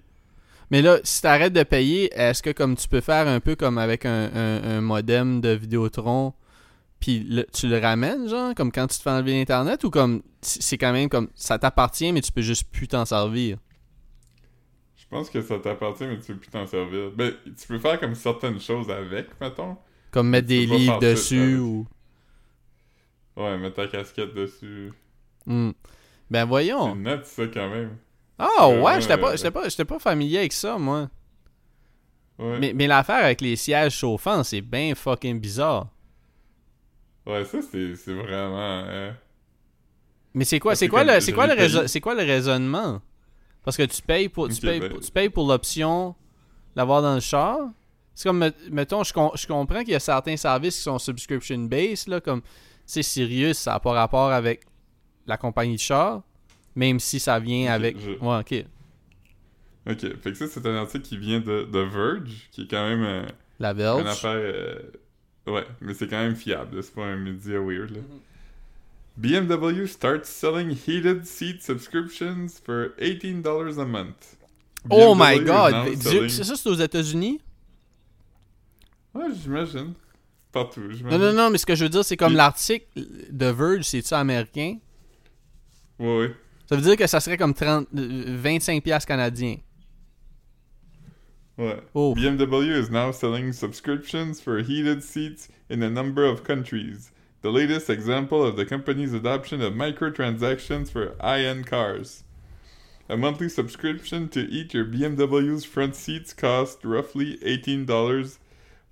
Mais là, si t'arrêtes de payer, est-ce que comme tu peux faire un peu comme avec un, un, un modem de Vidéotron, puis tu le ramènes, genre, comme quand tu te fais enlever l'Internet, ou comme c'est c'est quand même comme ça t'appartient, mais tu peux juste plus t'en servir? Je pense que ça t'appartient, mais tu peux plus t'en servir. Ben, tu peux faire comme certaines choses avec, mettons. Comme mettre des livres dessus ou. Ouais, mettre ta casquette dessus. Hmm. Ben C'est voyons. net, ça, quand même. Ah Euh, ouais, j'étais pas, j'étais pas, j'étais pas familier avec ça, moi. Ouais. Mais, mais l'affaire avec les sièges chauffants, c'est bien fucking bizarre. Ouais, ça, c'est c'est vraiment... hein. Mais c'est quoi, c'est quoi le, c'est quoi le c'est quoi le raisonnement? Parce que tu payes pour, tu payes, ben- pour- tu payes pour l'option d'avoir dans le char. C'est comme, met- mettons, je, com- je comprends qu'il y a certains services qui sont subscription based là, comme, tu sais, Sirius, ça n'a pas rapport avec la compagnie de char, même si ça vient avec. je- Ouais, ok. Ok, fait que ça, c'est un article qui vient de, de Verge, qui est quand même euh, La une Verge. affaire... euh, Ouais, mais c'est quand même fiable, c'est pas un média weird, là. Mhm. BMW starts selling heated seat subscriptions for $18 a month. Oh my god! selling- C'est ça, c'est aux États-Unis? Ouais, j'imagine. partout. Non, j'imagine. non, non, mais ce que je veux dire, c'est comme l'article de Verge, c'est-tu américain? Ouais, ouais. Ça veut dire que ça serait comme 30, euh, 25 piastres canadiens. Ouais. Oh. BMW is now selling subscriptions for heated seats in a number of countries. The latest example of the company's adoption of microtransactions for high-end cars. A monthly subscription to each your BMW's front seats cost roughly $18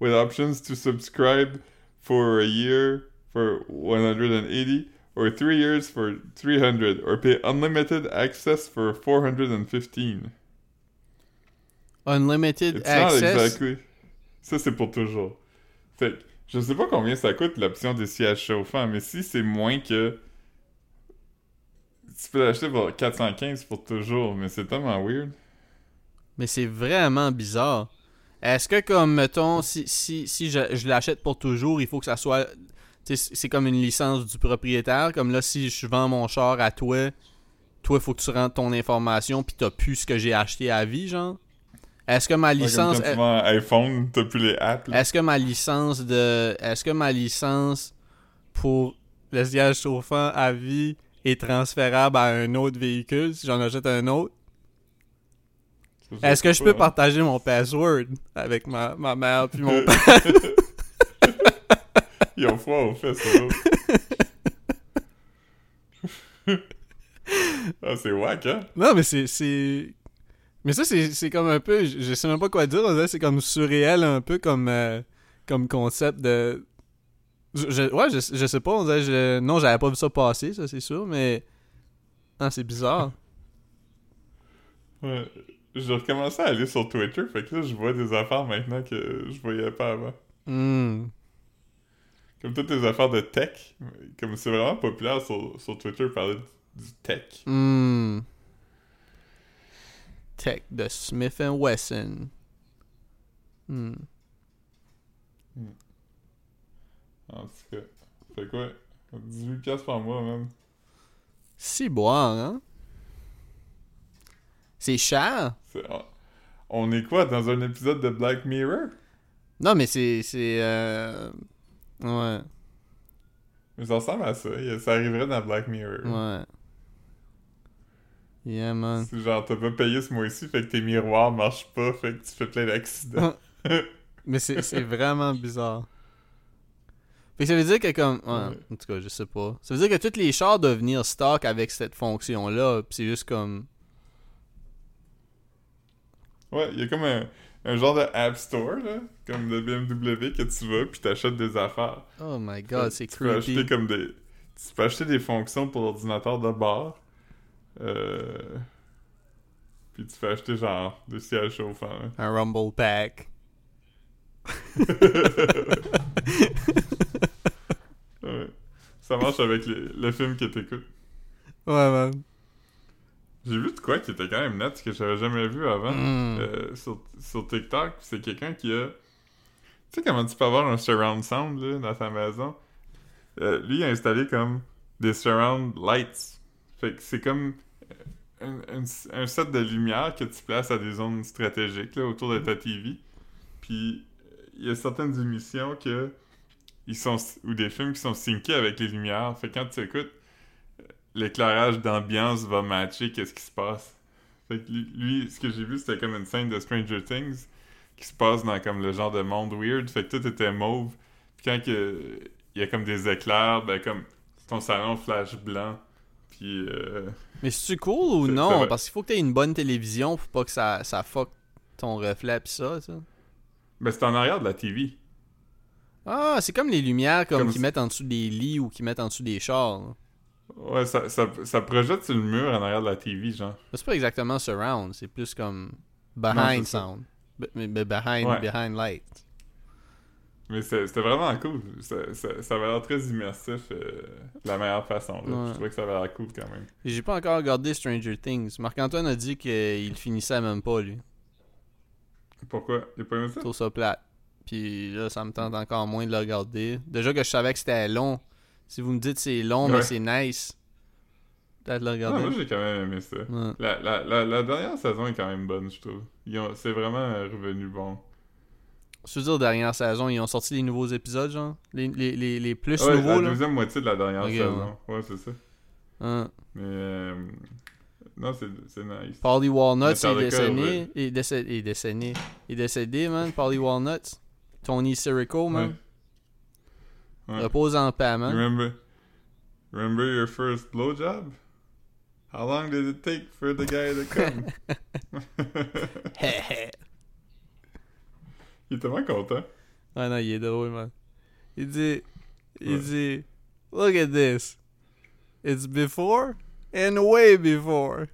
with options to subscribe for a year for 180 or 3 years for 300 or pay unlimited access for 415. Unlimited It's not access? exactly. Ça, c'est pour toujours. Fait que, je sais pas combien ça coûte l'option des sièges chauffants, mais si c'est moins que. Tu peux l'acheter pour 415 pour toujours, mais c'est tellement weird. Mais c'est vraiment bizarre. Est-ce que, comme, mettons, si, si, si je, je l'achète pour toujours, il faut que ça soit. C'est comme une licence du propriétaire. Comme là, si je vends mon char à toi, toi, il faut que tu rentres ton information, puis t'as plus ce que j'ai acheté à vie, genre. Est-ce que ma Ouais, comme licence. iPhone, t'as plus les apps. Est-ce que ma licence de. Est-ce que ma licence pour le siège chauffant à vie est transférable à un autre véhicule si j'en achète un autre? Est-ce que je peux hein. partager mon password avec ma, ma mère puis mon père? Ils ont froid au fait, ça. ah, c'est wack, hein? Non, mais c'est. Mais ça, c'est, comme un peu. Je, je sais même pas quoi dire. on dirait que C'est comme surréel, un peu comme, euh, comme concept de. Je, je- ouais, je, je sais pas. On dirait, je- non, j'avais pas vu ça passer, ça, c'est sûr, mais. Ah, c'est bizarre. Ouais. J'ai recommencé à aller sur Twitter, fait que là, je vois des affaires maintenant que je voyais pas avant. Hmm. Comme toutes les affaires de tech. Comme c'est vraiment populaire sur, sur Twitter parler du tech. Hmm. Tech de Smith Wesson. Hmm. En tout cas. Fait quoi? 18$ piastres par mois, même. Si boire, hein? C'est cher? On est quoi, dans un épisode de Black Mirror? Non, mais c'est. c'est euh... Ouais, Mais ça ressemble à ça. Ça arriverait dans Black Mirror. ouais. Yeah, man. C'est genre, t'as pas payé ce mois-ci, fait que tes miroirs marchent pas, fait que tu fais plein d'accidents. Mais c'est c'est vraiment bizarre. Fait que ça veut dire que comme... Ouais, Ouais. en tout cas, je sais pas. Ça veut dire que tous les chars doivent venir stock avec cette fonction-là, pis c'est juste comme... Ouais, il y a comme un, un genre de App Store, là, comme de BMW, que tu vas, puis t'achètes des affaires. Oh my god, c'est tu peux acheter creepy. comme des... Tu peux acheter des fonctions pour l'ordinateur de bord. Euh... Puis tu peux acheter genre des sièges chauffants. hein. Un Rumble Pack. Ouais. Ça marche avec les- le film que t'écoutes. Ouais, man. J'ai vu de quoi qui était quand même net, que j'avais jamais vu avant. Mm. euh, sur, sur TikTok, c'est quelqu'un qui a. Tu sais comment tu peux avoir un surround sound là, dans ta maison? Euh, lui, il a installé comme des surround lights. Fait que c'est comme un, un- un set de lumière que tu places à des zones stratégiques là, autour de ta TV. Puis il y a certaines émissions que ils sont ou des films qui sont syncés avec les lumières. Fait que quand tu écoutes, l'éclairage d'ambiance va matcher qu'est-ce qui se passe. Fait que lui, ce que j'ai vu, c'était comme une scène de Stranger Things qui se passe dans comme le genre de monde weird. Fait que tout était mauve. Puis quand que, il y a comme des éclairs, ben comme ton salon flash blanc. Puis euh, Mais c'est-tu cool ou non? Parce qu'il faut que t'aies une bonne télévision pour pas que ça, ça fuck ton reflet pis ça, ça. ben c'est en arrière de la TV. Ah, c'est comme les lumières comme, Comme qu'ils si- mettent en dessous des lits ou qu'ils mettent en dessous des chars. Ouais, ça, ça, ça projette sur le mur en arrière de la TV, genre. C'est pas exactement surround, c'est plus comme behind sound. Mais- behind, Ouais. behind light. Mais c'était vraiment cool. Ça, ça, ça avait l'air très immersif euh, de la meilleure façon. Là. Ouais. Je trouvais que ça avait l'air cool quand même. J'ai pas encore regardé Stranger Things. Marc-Antoine a dit qu'il finissait même pas, lui. Pourquoi? Il a pas aimé ça? Je trouve ça plate. Puis là, ça me tente encore moins de le regarder. Déjà que je savais que c'était long. Si vous me dites c'est long, mais c'est nice. Peut-être le regarder. moi j'ai quand même aimé ça. Ouais. La, la, la, la dernière saison est quand même bonne, je trouve. Ont- C'est vraiment revenu bon. Je veux dire, dernière saison, ils ont sorti les nouveaux épisodes, genre? Les, les, les, les plus Ouais, nouveaux, la là? deuxième moitié de la dernière saison. Ouais, c'est ça. Hein? Mais euh, non, c'est nice. Polly Walnuts est décédé. est décédé. est décédé. est décédé, man. Polly Walnuts. Tony Sirico, man. Ouais. Ouais. Repose en paix, man. Remember, remember your first blowjob? How long did it take for the guy to come? Il est tellement content. ah non, il est drôle, man. Il dit... Il dit... Look at this. It's before and way before.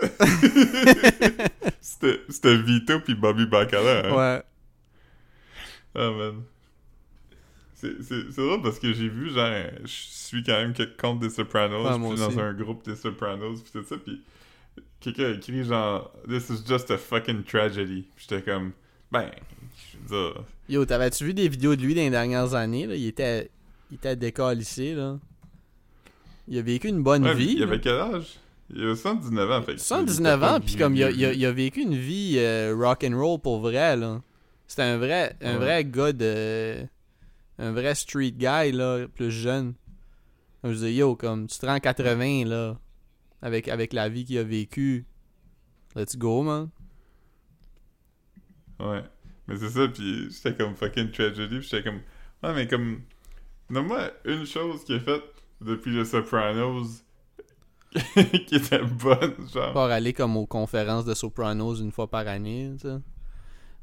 C'était Vito puis Bobby Bacala. Hein? Ouais. Ah, man. C'est drôle parce que j'ai vu, genre, je suis quand même quelques comptes des Sopranos, Ouais, puis moi dans un groupe des Sopranos, puis tout ça, puis quelqu'un a écrit, genre, This is just a fucking tragedy. Puis j'étais comme, ben, je veux dire, Yo, t'avais-tu vu des vidéos de lui dans les dernières années, là? Il était... Il était décalissé, là. Il a vécu une bonne ouais, vie. il là. avait quel âge? Il avait 119 ans, fait que 119 il était ans, pas puis comme il a, il a- il a vécu une vie euh, rock and roll pour vrai là. C'était un vrai un Ouais. vrai gars de un vrai street guy là, plus jeune. Je disais yo comme tu te rends 80 là avec avec la vie qu'il a vécu. Let's go man. Ouais. Mais c'est ça, puis j'étais comme fucking tragedy, puis j'étais comme, ouais, mais comme, nomme-moi une chose qu'il a faite depuis les Sopranos qui était bonne, genre. Pas aller comme aux conférences de Sopranos une fois par année, tu sais.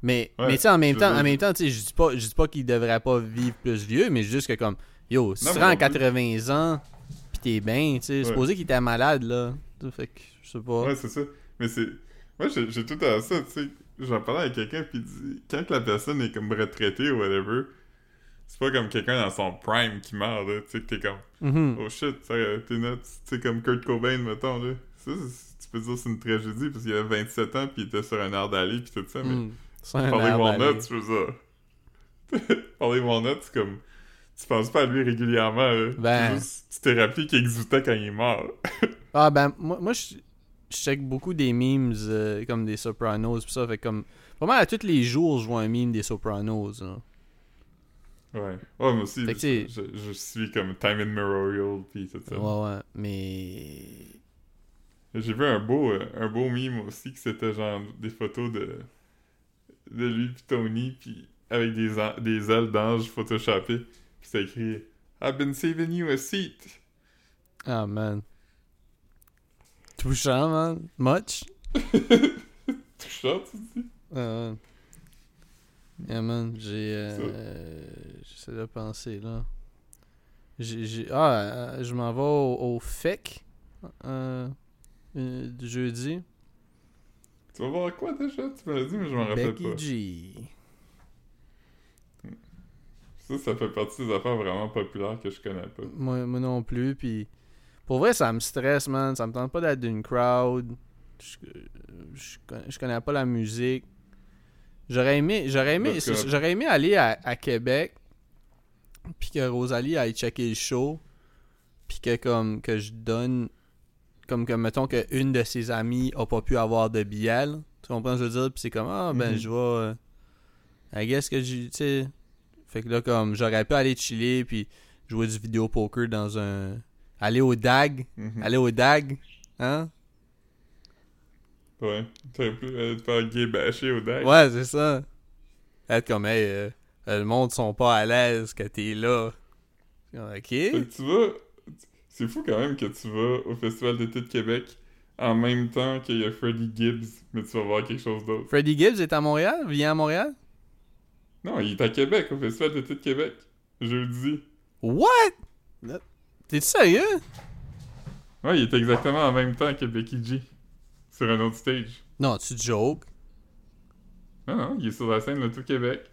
Mais, Ouais, mais tu sais, en même temps, en même temps, je dis pas, je dis pas qu'il devrait pas vivre plus vieux, mais juste que comme, yo, si tu rends non plus. 80 ans, pis t'es bien, tu sais, supposé qu'il était malade, là. Fait que, je sais pas. Ouais, c'est ça. Mais c'est. Moi, j'ai tout à ça, tu sais. J'en parlais avec quelqu'un, puis il dit, quand la personne est comme retraitée ou whatever, c'est pas comme quelqu'un dans son prime qui meurt, là. Tu sais, que t'es comme, Mhm. oh shit, t'es nuts. Tu sais, comme Kurt Cobain, mettons, là. Ça, tu peux dire c'est une tragédie, parce qu'il avait 27 ans, puis il était sur un air d'aller, puis tout ça, mais. Mm. Un Parler d'aller. je veux dire. Parler Walnuts, c'est comme. Tu penses pas à lui régulièrement. Ben. Juste- tu t'es rappelé qu'il exultait quand il est mort. Ah, ben, moi, moi je, check beaucoup des memes euh, comme des Sopranos, pis ça, fait comme, pas mal à tous les jours, je vois un meme des Sopranos. Ouais. Ouais, moi aussi, je, suis comme Time in Memorial, pis tout ça. Ouais, ouais, mais... J'ai vu un beau, euh, un beau meme aussi, que c'était genre des photos de, de lui pis Tony, pis avec des, des ailes d'ange photoshopées. Pis c'était écrit « I've been saving you a seat Ah, man. Touchant, man? Much. ». Touchant, tu dis? Ah. Yeah, man, j'ai... Euh, J'essaie de penser, là. J'ai... Ah, euh, je m'en vais au, au FEC euh, du jeudi. Tu vas voir quoi déjà? Tu m'as dit, mais je m'en rappelle Becky pas. G. Ça, ça fait partie des affaires vraiment populaires que je connais pas. Moi, moi non plus, puis... Pour vrai, ça me stresse, man. Ça me tente pas d'être d'une crowd. Je, je, connais- je connais pas la musique. J'aurais aimé, j'aurais aimé, j'aurais aimé aller à, à Québec, puis que Rosalie aille checker le show, puis que comme que je donne, comme que mettons que une de ses amies a pas pu avoir de billet, là. tu comprends ce que je veux dire, puis c'est comme ah ben Mhm. je vais, euh, I guess que j'ai, tu sais, fait que là comme j'aurais pu aller chiller puis jouer du vidéo poker dans un, aller au DAG, Mhm. aller au DAG, hein? Ouais. T'aurais pu euh, te faire gay bâcher au deck. Ouais, c'est ça. Être comme, hey, euh, le monde sont pas à l'aise que t'es là. Ok. Fait que tu vas. C'est fou quand même que tu vas au Festival d'été de Québec en même temps qu'il y a Freddie Gibbs, mais tu vas voir quelque chose d'autre. Freddie Gibbs est à Montréal? Vient à Montréal? Non, il est à Québec, au Festival d'été de Québec. Jeudi. What? T'es sérieux? Ouais, il est exactement en même temps que Becky G. Sur un autre stage. Non, tu joke. Non, non, il est sur la scène de tout Québec.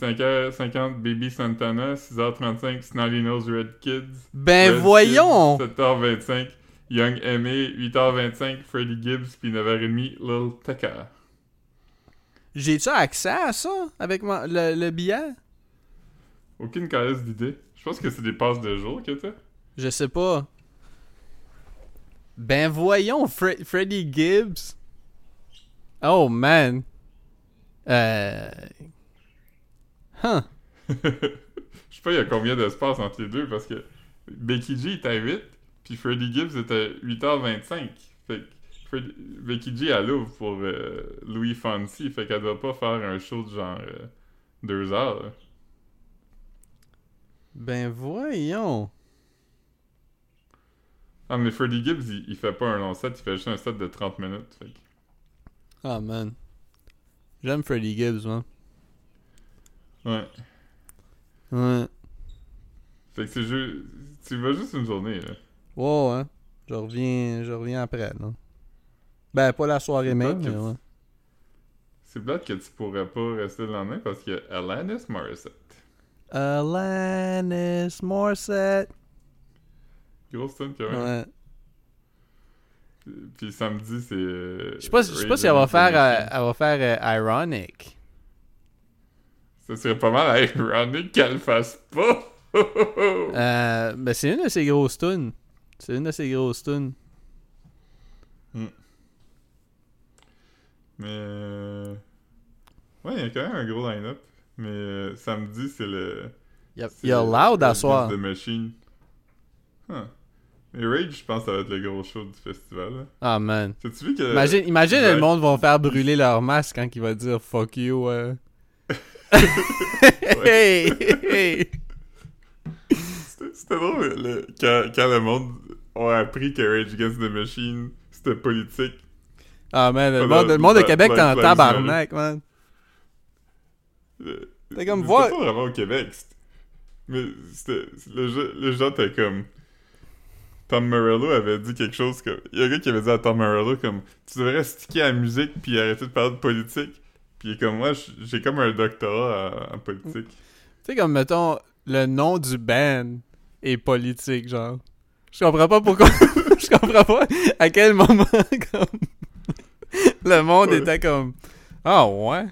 5h50, Baby Santana. 6h35, Snotty Nose Red Kids. Ben Red voyons! Kids, 7h25, Young Aimé. 8h25, Freddie Gibbs. Puis 9h30, Lil Tecca. J'ai-tu accès à ça avec ma- le, le billet? Aucune caresse d'idée. Je pense que c'est des passes de jour que t'as. Je sais pas. Ben voyons, Fre- Freddie Gibbs. Oh man. Euh. Huh. Je sais pas, il y a combien d'espace entre les deux parce que Becky G est à 8, puis Freddie Gibbs est à 8h25. Fait que Becky G, elle ouvre pour euh, Louis Fonsi, fait qu'elle doit pas faire un show de genre 2 heures. là. Ben voyons. Ah, mais Freddie Gibbs, il, il fait pas un long set, il fait juste un set de 30 minutes. Fait que- Ah man. J'aime Freddie Gibbs, man. Ouais. Ouais. Fait que c'est juste. Tu vas juste une journée, là. Wow, hein. Je reviens, je reviens après, là. Ben, pas la soirée même, mais que ouais. C'est plate que tu pourrais pas rester le lendemain parce a Alanis Morissette. Alanis Morissette. Grosse tune quand même. Ouais. Puis samedi, c'est. euh, Je sais pas, je sais pas si elle va faire, euh, elle va faire euh, Ironic. Ça serait pas mal ironique qu'elle le fasse pas. Euh, ben, c'est une de ses grosses tunes. C'est une de ses grosses tunes. Mais. euh, Ouais, il y a quand même un gros line-up. Mais euh, samedi, c'est le. Il y a, c'est il y a le Loud à soir. The Machine. Huh. Mais Rage, je pense que ça va être le gros show du festival. là. Ah, man. T'as-tu vu que. Imagine, imagine le monde va faire brûler leur masque quand il va dire fuck you. euh. Hey, hey. C'était c'était drôle le- quand, quand le monde a appris que Rage Against the Machine c'était politique. Ah, man, le monde, de- le monde de Québec est en tabarnak, man. C'est comme c'était voir- pas vraiment au Québec. c'était- Mais c'était. Le, jeu- le était comme. Tom Morello avait dit quelque chose comme. Il y a un gars qui avait dit à Tom Morello comme Tu devrais sticker à la musique puis arrêter de parler de politique. Puis comme moi, j'ai comme un doctorat en, en politique. Tu sais, comme, mettons, le nom du band est politique, genre. Je comprends pas pourquoi. je comprends pas à quel moment, comme. le monde Ouais. était comme. Ah, ouais.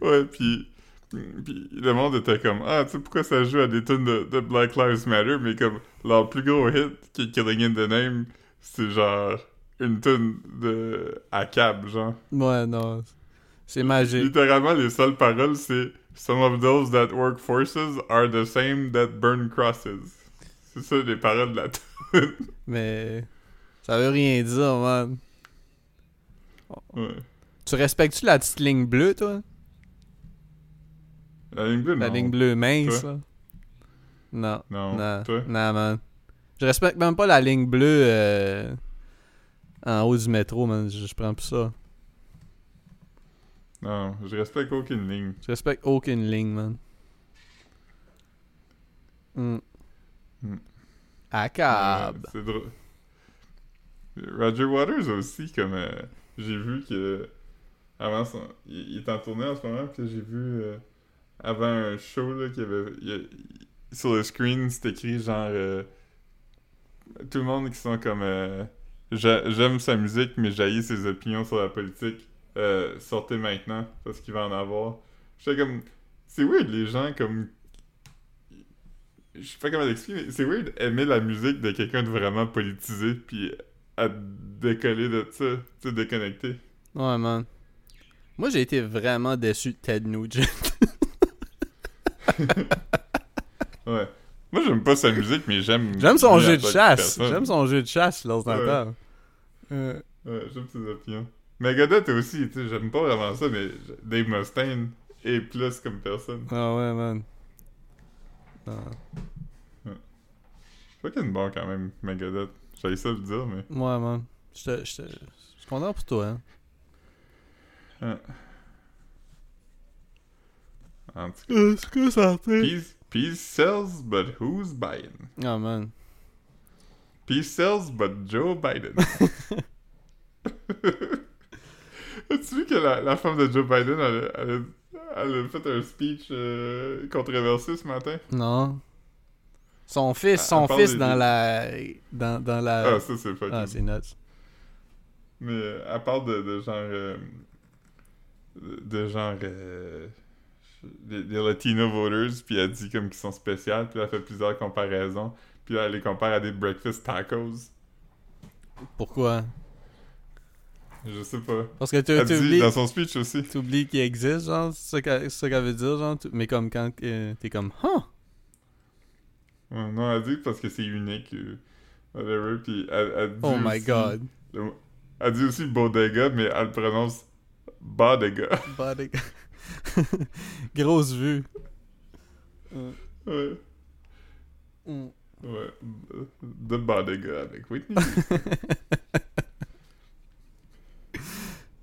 Ouais, puis. Puis le monde était comme Ah, tu sais pourquoi ça joue à des tunes de, de Black Lives Matter, mais comme leur plus gros hit, qui est Killing in the Name, c'est genre une tune de. à cab, genre. Ouais, non. C'est magique. Littéralement, les seules paroles, c'est Some of those that work forces are the same that burn crosses. C'est ça les paroles de la tune. Mais. Ça veut rien dire, man. ouais. Tu respectes-tu la petite ligne bleue, toi? La ligne bleue, La non. ligne bleue mince, Toi? là? Non. Non. Non. Toi? Non, man. Je respecte même pas la ligne bleue euh, en haut du métro, man. Je, je prends plus ça. Non, je respecte aucune ligne. Je respecte aucune ligne, man. Cab. Ouais, c'est drôle. Roger Waters aussi, comme euh, j'ai vu que avant son, il, il est en tournée en ce moment, puis j'ai vu euh, avant un show là qu'il y avait il il- sur le screen c'était écrit genre euh, tout le monde qui sont comme euh, j'aime sa musique mais j'haïs ses opinions sur la politique euh, sortez maintenant parce qu'il va en avoir. J'étais comme c'est weird les gens comme je sais pas comment l'expliquer, mais c'est weird aimer la musique de quelqu'un de vraiment politisé, puis à décoller de ça, tu déconnecter. Ouais, man. Moi, j'ai été vraiment déçu de Ted Nugent. Ouais. Moi, j'aime pas sa musique, mais j'aime. J'aime son jeu de chasse. J'aime son jeu de chasse, là, Ouais. Ouais, j'aime ses opinions. Megadeth aussi, tu sais, j'aime pas vraiment ça, mais Dave Mustaine est plus comme personne. Ah ouais, man. Ah. Je crois qu'il est bon quand même, Megadeth. J'allais ça le dire, mais. Ouais, man. Je suis content pour toi, hein. En tout cas. Peace, peace sells, but who's buying? Ah, man. Peace sells, but Joe Biden. As-tu vu que la, la femme de Joe Biden, elle, a- elle, a- elle a fait un speech euh, controversé ce matin? Non. Son fils, Elle- son fils dans la... Dans, dans la... Ah, ça c'est fucking. Ah, c'est nuts. Mais euh, elle parle de, de genre. euh, de genre. des, Latino voters, puis elle dit comme qu'ils sont spéciaux, puis elle fait plusieurs comparaisons, puis elle les compare à des breakfast tacos. Pourquoi? Je sais pas. Parce que tu oublies, dans son speech aussi. t'oublies qu'il existe, genre, c'est ça qu'elle veut dire, genre, tu- mais comme quand euh, t'es comme, huh? Ouais, non, elle dit parce que c'est unique. euh, whatever. Puis elle, elle dit Oh my aussi god. le- elle dit aussi bodega, mais elle le prononce bodega. Body- Grosse vue. ouais. Mm. Ouais. De bodega avec Whitney.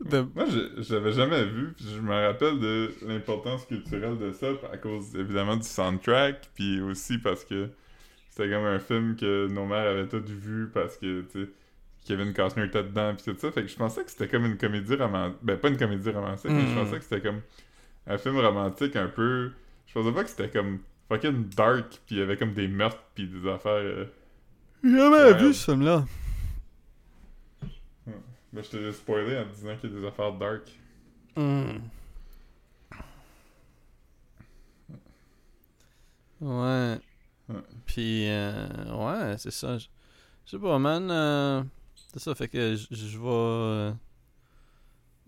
De- Moi, l'avais jamais vu, puis je me rappelle de l'importance culturelle de ça à cause évidemment du soundtrack, puis aussi parce que c'était comme un film que nos mères avaient toutes vu parce que, tu sais, Kevin Costner était dedans, puis tout ça. Fait que je pensais que c'était comme une comédie romantique. Ben, pas une comédie romantique, mais je Mm. pensais que c'était comme un film romantique un peu. Je pensais pas que c'était comme fucking dark, puis il y avait comme des meurtres, puis des affaires. euh, J'ai jamais Ouais. vu ce film-là. Ben, je t'ai spoilé en te disant qu'il y a des affaires dark. Hmm. Ouais. Ouais. Puis, euh, ouais, c'est ça. Je sais pas, man. euh, c'est ça, fait que je je vais. euh,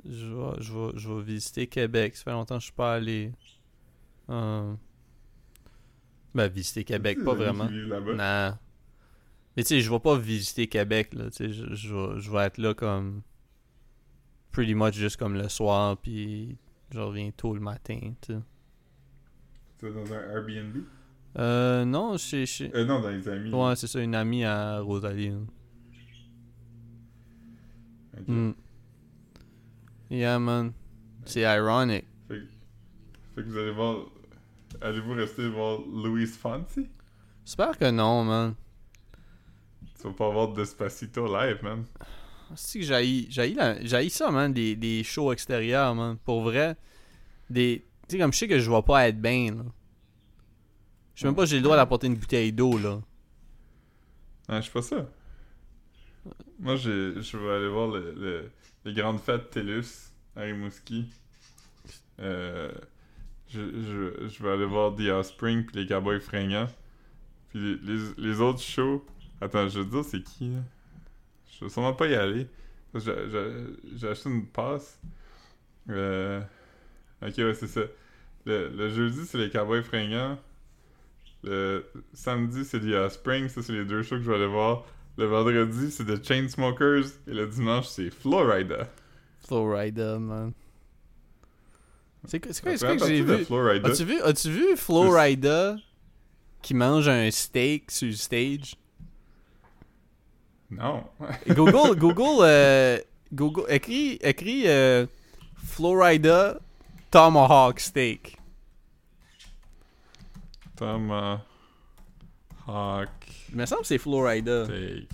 Je vais, je, vais, je vais visiter Québec. Ça fait longtemps que je suis pas allé. Euh, ben, visiter Québec, pas vraiment. Non. Mais tu sais, je vais pas visiter Québec, là. Tu sais, je, je, vais- je vais être là comme. Pretty much juste comme le soir, puis je reviens tôt le matin, tu sais. Tu dans un Airbnb? Euh, non, chez. chez... Euh, non, dans les amis. Ouais, c'est ça, une amie à Rosalie. là. Ok. Mm. Yeah, man. C'est ironic. Fait, que- fait que vous allez voir. Allez-vous rester voir Louis Fonsi? J'espère que non, man. Tu vas pas voir Despacito live, man. C'est que j'haïs, ça, man, des, des shows extérieurs, man. Pour vrai, des... Tu sais, comme je sais que je vais pas être bien, là. Je sais même pas si j'ai le droit d'apporter une bouteille d'eau, là. Ah, je sais pas ça. Moi, j'ai- je vais aller voir le, le- les grandes fêtes TELUS à Rimouski. Euh, je, je, vais aller voir The Offspring puis les Cowboys fringants. Puis les, les, autres shows... Attends, je veux dire, c'est qui? Je vais sûrement pas y aller. J'ai- acheté une passe. Euh... Ok, ouais, c'est ça. Le, le jeudi, c'est les Cowboys fringants. Le samedi, c'est The Offspring. Ça, c'est les deux shows que je vais aller voir. Le vendredi, c'est The Chainsmokers. Et le dimanche, c'est Florida. Florida, man. C'est quoi, c'est quoi, quoi que j'ai vu? As-tu vu, as-tu vu Florida qui mange un steak sur le stage? Non. Google, Google, euh, Google, écris, écris euh, Florida Tomahawk Steak. Tomahawk Il me semble que c'est Florida. steak.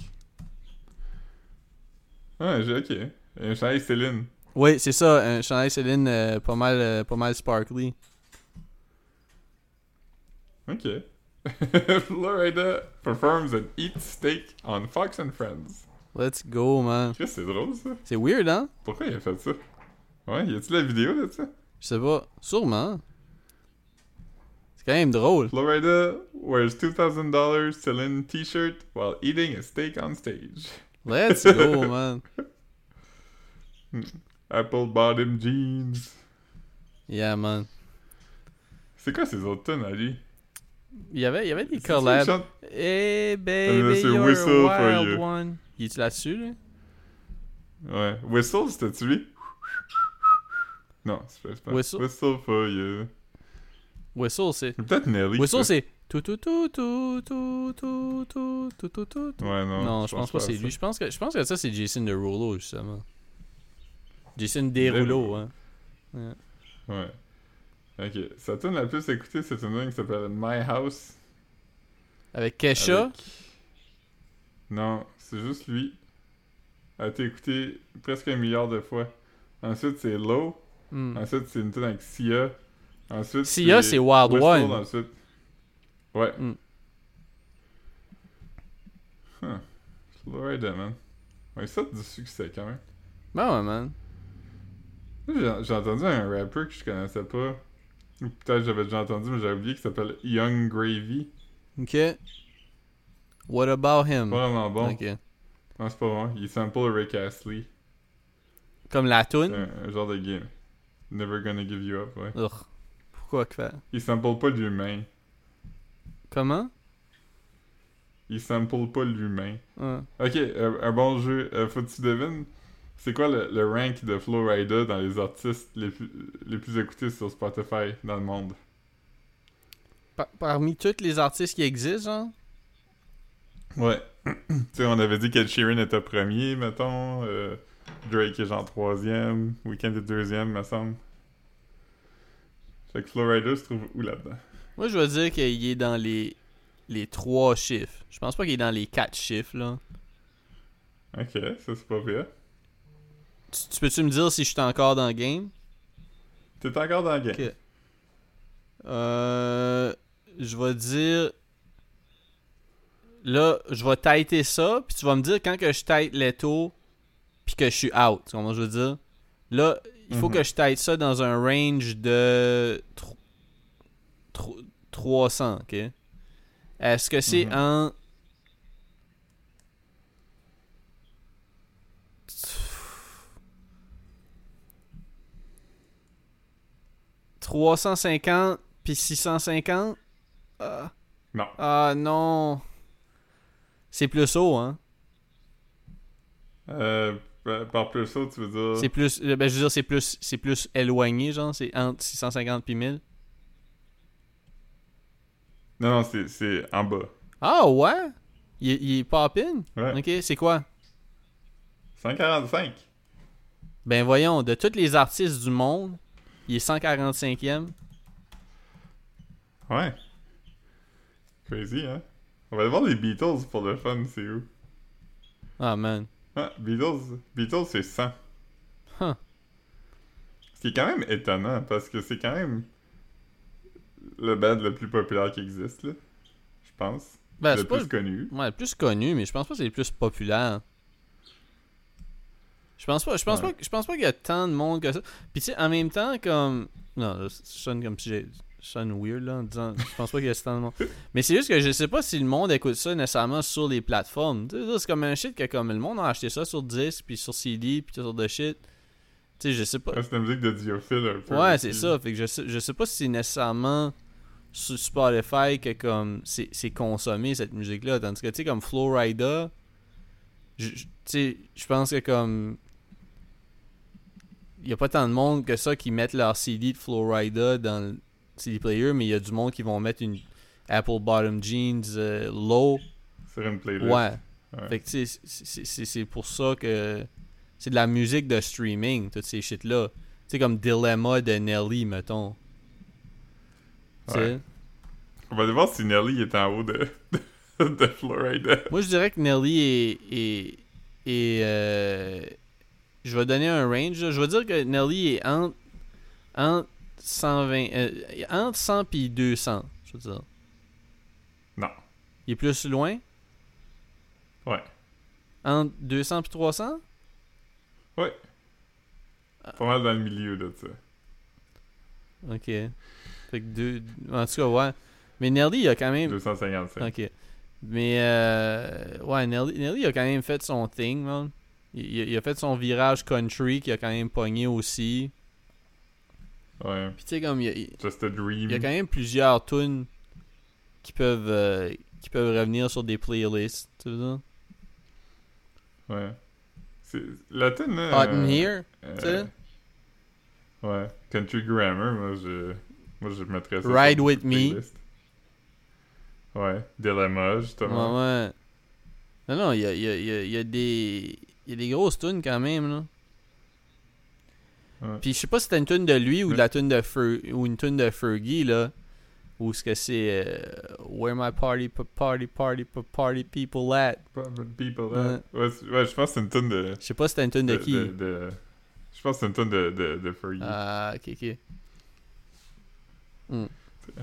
Ouais, j'ai ok. Un chandail Céline. Oui, c'est ça, un chandail Céline euh, pas mal, euh, pas mal sparkly. Ok. Florida performs an eat steak on Fox and Friends. Let's go, man. C'est drôle ça. C'est weird, hein? Pourquoi il a fait ça? Ouais, y a-tu la vidéo de ça? Je sais pas. Sûrement. C'est quand même drôle. Florida wears $2,000 Celine t-shirt while eating a steak on stage. Let's go, man. Apple bottom jeans. Yeah, man. C'est quoi ces autres tunes à lui? Il y avait, il y avait des collabs. Hey, Euh, baby, you're Whistle a wild You. one. Il est-tu là-dessus, là? Ouais. Whistle, c'était-tu lui? Non, c'est pas. Whistle? Whistle for you. Whistle, c'est... Peut-être Nelly. Whistle, c'est... Tout, tout, tout, tout, tout, tout, tout, tout, tout, tout. Ouais, non. Non, je pense pas c'est lui. Je pense que, je pense que ça, c'est Jason Derulo, justement. Jason Derulo, hein. Ouais. Ok. Sa tune la plus écoutée, c'est une tune qui s'appelle My House. Avec Kesha? avec- Non, c'est juste lui. A été écouté presque un milliard de fois. Ensuite, c'est Low. Hmm. Ensuite, c'est une tune avec Sia. Ensuite, Sia, c'est Wild Whistle, One. Ensuite. Ouais. Mm. Huh. Florida, man. Ouais, ça du succès quand même. Ben ouais, man. J'ai entendu un rapper que je connaissais pas. Ou peut-être j'avais déjà entendu, mais j'avais oublié qui s'appelle Young Gravy. OK. What about him? Pas vraiment bon. OK. Non, c'est pas bon. Il sample Rick Astley. Comme la tune. un, un genre de game. Never Gonna Give You Up, ouais. Pourquoi que faire? Il sample pas l'humain. Comment? Il sample pas l'humain. Ok, un bon jeu. Euh, faut que tu devines, c'est quoi le, le rank de Flowrider dans les artistes les plus, les plus écoutés sur Spotify dans le monde? Par- parmi tous les artistes qui existent, genre? Ouais. tu sais, on avait dit qu'Ed Sheeran était premier, mettons. euh, Drake est genre troisième. Weekend est deuxième, me semble. Fait que Flowrider se trouve où là-dedans? Moi, je veux dire qu'il est dans les, les trois chiffres. Je pense pas qu'il est dans les quatre chiffres, là. Ok, ça c'est pas pire. Tu, tu peux-tu me dire si je suis encore dans le game? T'es encore dans le game. Euh, je vais dire. Là, je vais tighter ça, puis tu vas me dire quand que je tight Leto, puis que je suis out. Tu comprends ce que je veux dire? Là, il faut Mhm. que je tight ça dans un range de tro- tro- 300, ok? Est-ce que c'est Mhm. en. « 350 puis 650? Ah. Non. Ah non. C'est plus haut, hein? Euh, par- plus ça, tu veux dire? C'est plus. euh, Ben, je veux dire, c'est plus, c'est plus éloigné, genre. C'est entre 650 puis 1000. Non, non, c'est- c'est en bas. Ah ouais? Il, est- il est pop-in? Ouais. Ok, c'est quoi? 145. Ben voyons, de tous les artistes du monde, il est 145e. Ouais. Crazy, hein? On va aller voir les Beatles pour le fun, c'est où? Ah man. Ah, Beatles, Beatles c'est 100. Huh. Ce qui est quand même étonnant, parce que c'est quand même le band le plus populaire qui existe, là. Je pense. Ben, le plus connu. Ouais, le plus connu, mais je pense pas que c'est le plus populaire. Je pense pas, je pense Ouais. pas, je pense pas qu'il y a tant de monde que ça. Puis tu sais, en même temps, comme, non, là, ça sonne comme si j'ai, ça sonne weird là, en disant, je pense pas qu'il y a tant de monde. Mais c'est juste que je sais pas si le monde écoute ça nécessairement sur les plateformes. Tu sais, là, c'est comme un shit que comme le monde a acheté ça sur disque, puis sur CD, puis tout sortes de shit. Tu sais, je sais pas. Ouais, c'est la musique de Diophile un peu. Ouais, c'est ça. Fait que je sais, je sais pas si c'est nécessairement sur Spotify que comme c'est consommé cette musique-là. Tandis que tu sais, comme Flowrider, je- je- tu sais, je pense que comme. Il y a pas tant de monde que ça qui mettent leur CD de Flowrider dans le CD player, mais il y a du monde qui vont mettre une Apple Bottom Jeans euh, low. Sur une playlist. Ouais. Ouais. Fait que tu sais, c'est- pour ça que c'est de la musique de streaming, toutes ces shit-là. Tu sais, comme Dilemma de Nelly, mettons. Ouais. On va voir si Nelly est en haut de, de Florida. Moi, je dirais que Nelly est. est, est, euh, je vais donner un range. là. Je vais dire que Nelly est entre, entre 120. euh, entre 100 et 200. Je veux dire. Non. Il est plus loin? Ouais. Entre 200 et 300 Ouais. Pas mal dans le milieu de ça. Ok. Fait que deux. En tout cas, ouais. Mais Nelly, il a quand même. 255. Ok. Mais, euh, ouais, Nelly, Nelly a quand même fait son thing, man. Il, il- a fait son virage country qui a quand même pogné aussi. Ouais. Puis, tu sais, comme, il, Just a dream. il y a quand même plusieurs tunes qui peuvent, euh, qui peuvent revenir sur des playlists, tu veux Ouais. C'est... La tune, dire. Hot in euh, Here, euh, tu sais? Ouais. Country Grammar, moi, je... Moi, je mettrais ça Ride With Me. playlist. Ouais. Dilemma, justement. Ouais, ouais. Non, non, il y a, y a- y a- il y a des... Il y a des grosses tunes quand même, là. Ouais. Puis je sais pas si c'était une tune de lui ou de la tune de Fer ou une tune de Fergie là ou ce que c'est euh, Where my party party party party people at? People, là. Ouais, je pense que c'est une tune de... Je sais pas si c'était une tune de, qui. de- de- Je pense que c'est une tune de, de, Fergie. Ah, ok ok.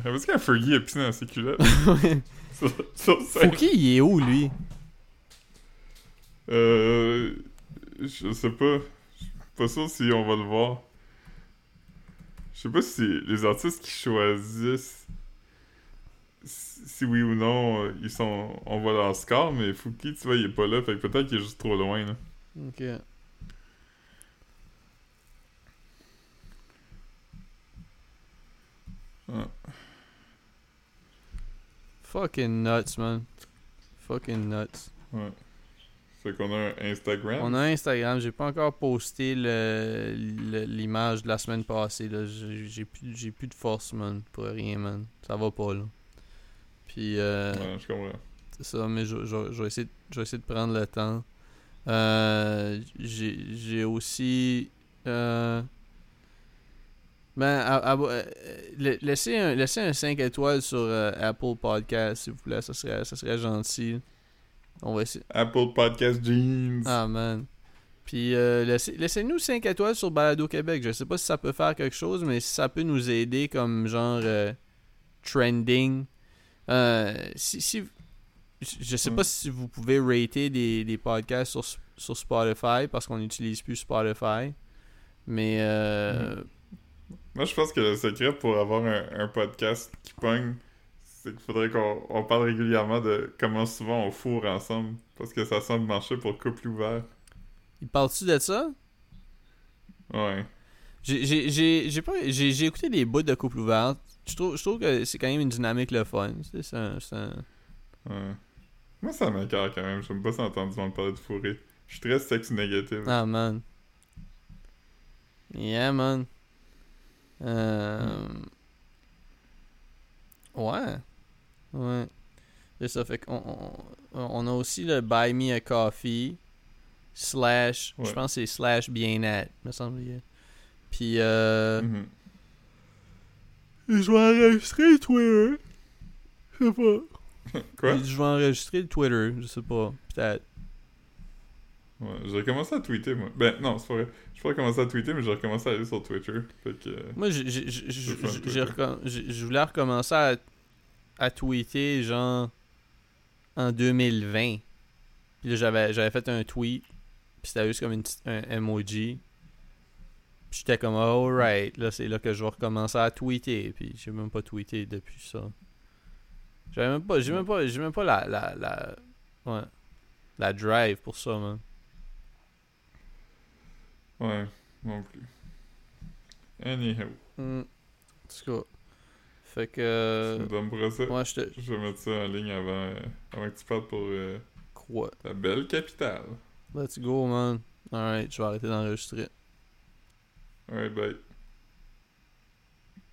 Est-ce qu'un Fergie a pissé dans ses culottes? sur, sur scène? Fouki il est où lui? Euh, je sais pas. Je suis pas sûr si on va le voir. Je sais pas si les artistes qui choisissent si oui ou non euh, ils sont on voit leur score, mais Fouki, tu vois, il est pas là, fait que peut-être qu'il est juste trop loin là. Ok. Ah. Fucking nuts, man. Fucking nuts. Ouais. Fait qu'on a un Instagram. On a Instagram, j'ai pas encore posté l'image de la semaine passée. J'ai plus, de force, man, pour rien, man. Ça va pas, là. Puis, euh, Ouais, je comprends. c'est ça, mais je, je- je vais essayer, de- je vais essayer de prendre le temps. Euh, j'ai aussi. Euh, ben, à- à- euh, la- laissez, un, laissez un 5 étoiles sur Apple Podcast, s'il vous plaît. Ça serait, ça serait gentil. On va essayer. Apple Podcast Jeans. Ah, man. Puis, euh, laissez- laissez-nous 5 étoiles sur Balado Québec. Je sais pas si ça peut faire quelque chose, mais si ça peut nous aider comme genre euh, trending. Euh, si, si, je- sais pas si vous pouvez rater des, des podcasts sur, sur Spotify parce qu'on n'utilise plus Spotify. Mais, euh, Moi, je pense que le secret pour avoir un, un podcast qui pogne, c'est qu'il faudrait qu'on on parle régulièrement de comment souvent on fourre ensemble. Parce que ça semble marcher pour couple ouvert. il parle-tu de ça? Ouais. J'ai- pas écouté des bouts de couple ouvert. Je trouve, je trouve que c'est quand même une dynamique le fun. C'est un- un- Ouais. Moi, ça m'écœure quand même. J'aime pas s'entendre du monde parler de fourrer. Je suis très sexe négatif. Ah, man. Yeah, man. Euh... Ouais. Ouais. C'est ça, fait qu'on on, on a aussi le Buy Me a Coffee slash, je pense que c'est slash bien-être, me semble. Puis, euh... Mhm. Je vais enregistrer le Twitter. Je sais pas. Quoi? Je vais enregistrer le Twitter, je sais pas. Peut-être. Ouais, j'ai commencé à tweeter, moi. Ben, non, c'est pas vrai. Je pourrais commencer à tweeter, mais j'ai recommencé à aller sur Twitter. Fait que... Moi, j'ai- j'ai- j'ai- j'ai- fun, j'ai Twitter. recom- j'ai- je voulais recommencer à, à tweeter, genre, en 2020. Puis là, j'avais, j'avais fait un tweet, puis c'était juste comme une un emoji. Puis j'étais comme, alright, là, c'est là que je vais recommencer à tweeter. Puis j'ai même pas tweeté depuis ça. J'avais même pas, j'ai même pas, j'ai même pas la, la, la, ouais, la drive pour ça, man. Ouais, non plus. Anyhow. En tout cas. Fait que. tu me donnes ça? Ouais, je te Je vais mettre ça en ligne avant, euh, avant que tu partes pour euh, crois. ta belle capitale. Let's go, man. Alright, je vais arrêter d'enregistrer. Alright, bye.